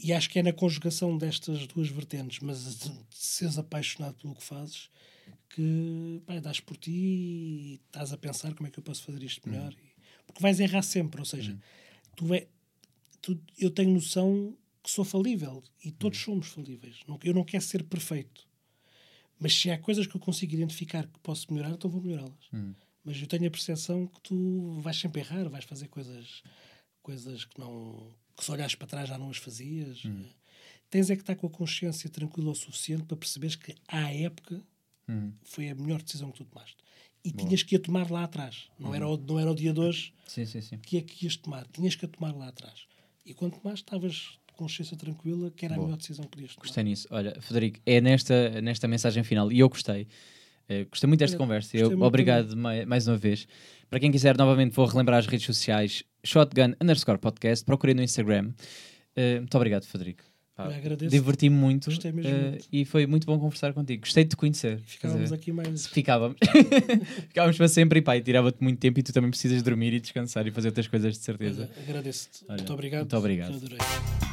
E acho que é na conjugação destas duas vertentes, mas de, de seres apaixonado pelo que fazes, que pá, dás por ti e estás a pensar como é que eu posso fazer isto melhor. Uhum. Porque vais errar sempre, ou seja, uhum. tu é, tu, eu tenho noção que sou falível e todos somos falíveis. Eu não quero ser perfeito. Mas se há coisas que eu consigo identificar que posso melhorar, então vou melhorá-las. Hum. Mas eu tenho a percepção que tu vais sempre errar, vais fazer coisas, coisas que não. que se olhares para trás já não as fazias. Hum. Tens é que estar com a consciência tranquila o suficiente para perceberes que, à época, hum. foi a melhor decisão que tu tomaste. E Boa. tinhas que a tomar lá atrás. Não, era, o, não era o dia de hoje sim, sim, sim. que é que ias tomar. Tinhas que a tomar lá atrás. E quanto mais estavas consciência tranquila que era Boa. a melhor decisão que podias tomar. Gostei nisso. Olha, Federico, é nesta, nesta mensagem final, e eu gostei. Uh, gostei muito desta conversa. Eu, obrigado mais, mais uma vez. Para quem quiser, novamente vou relembrar as redes sociais: Shotgun underscore podcast. Procurei no Instagram. Uh, muito obrigado, Federico. Diverti-me muito, uh, muito. e foi muito bom conversar contigo. Gostei de te conhecer. Ficávamos aqui mais. Ficávamos. *laughs* ficávamos para sempre e pá, tirava-te muito tempo e tu também precisas dormir e descansar e fazer outras coisas de certeza. Agradeço-te. Muito obrigado. Muito obrigado.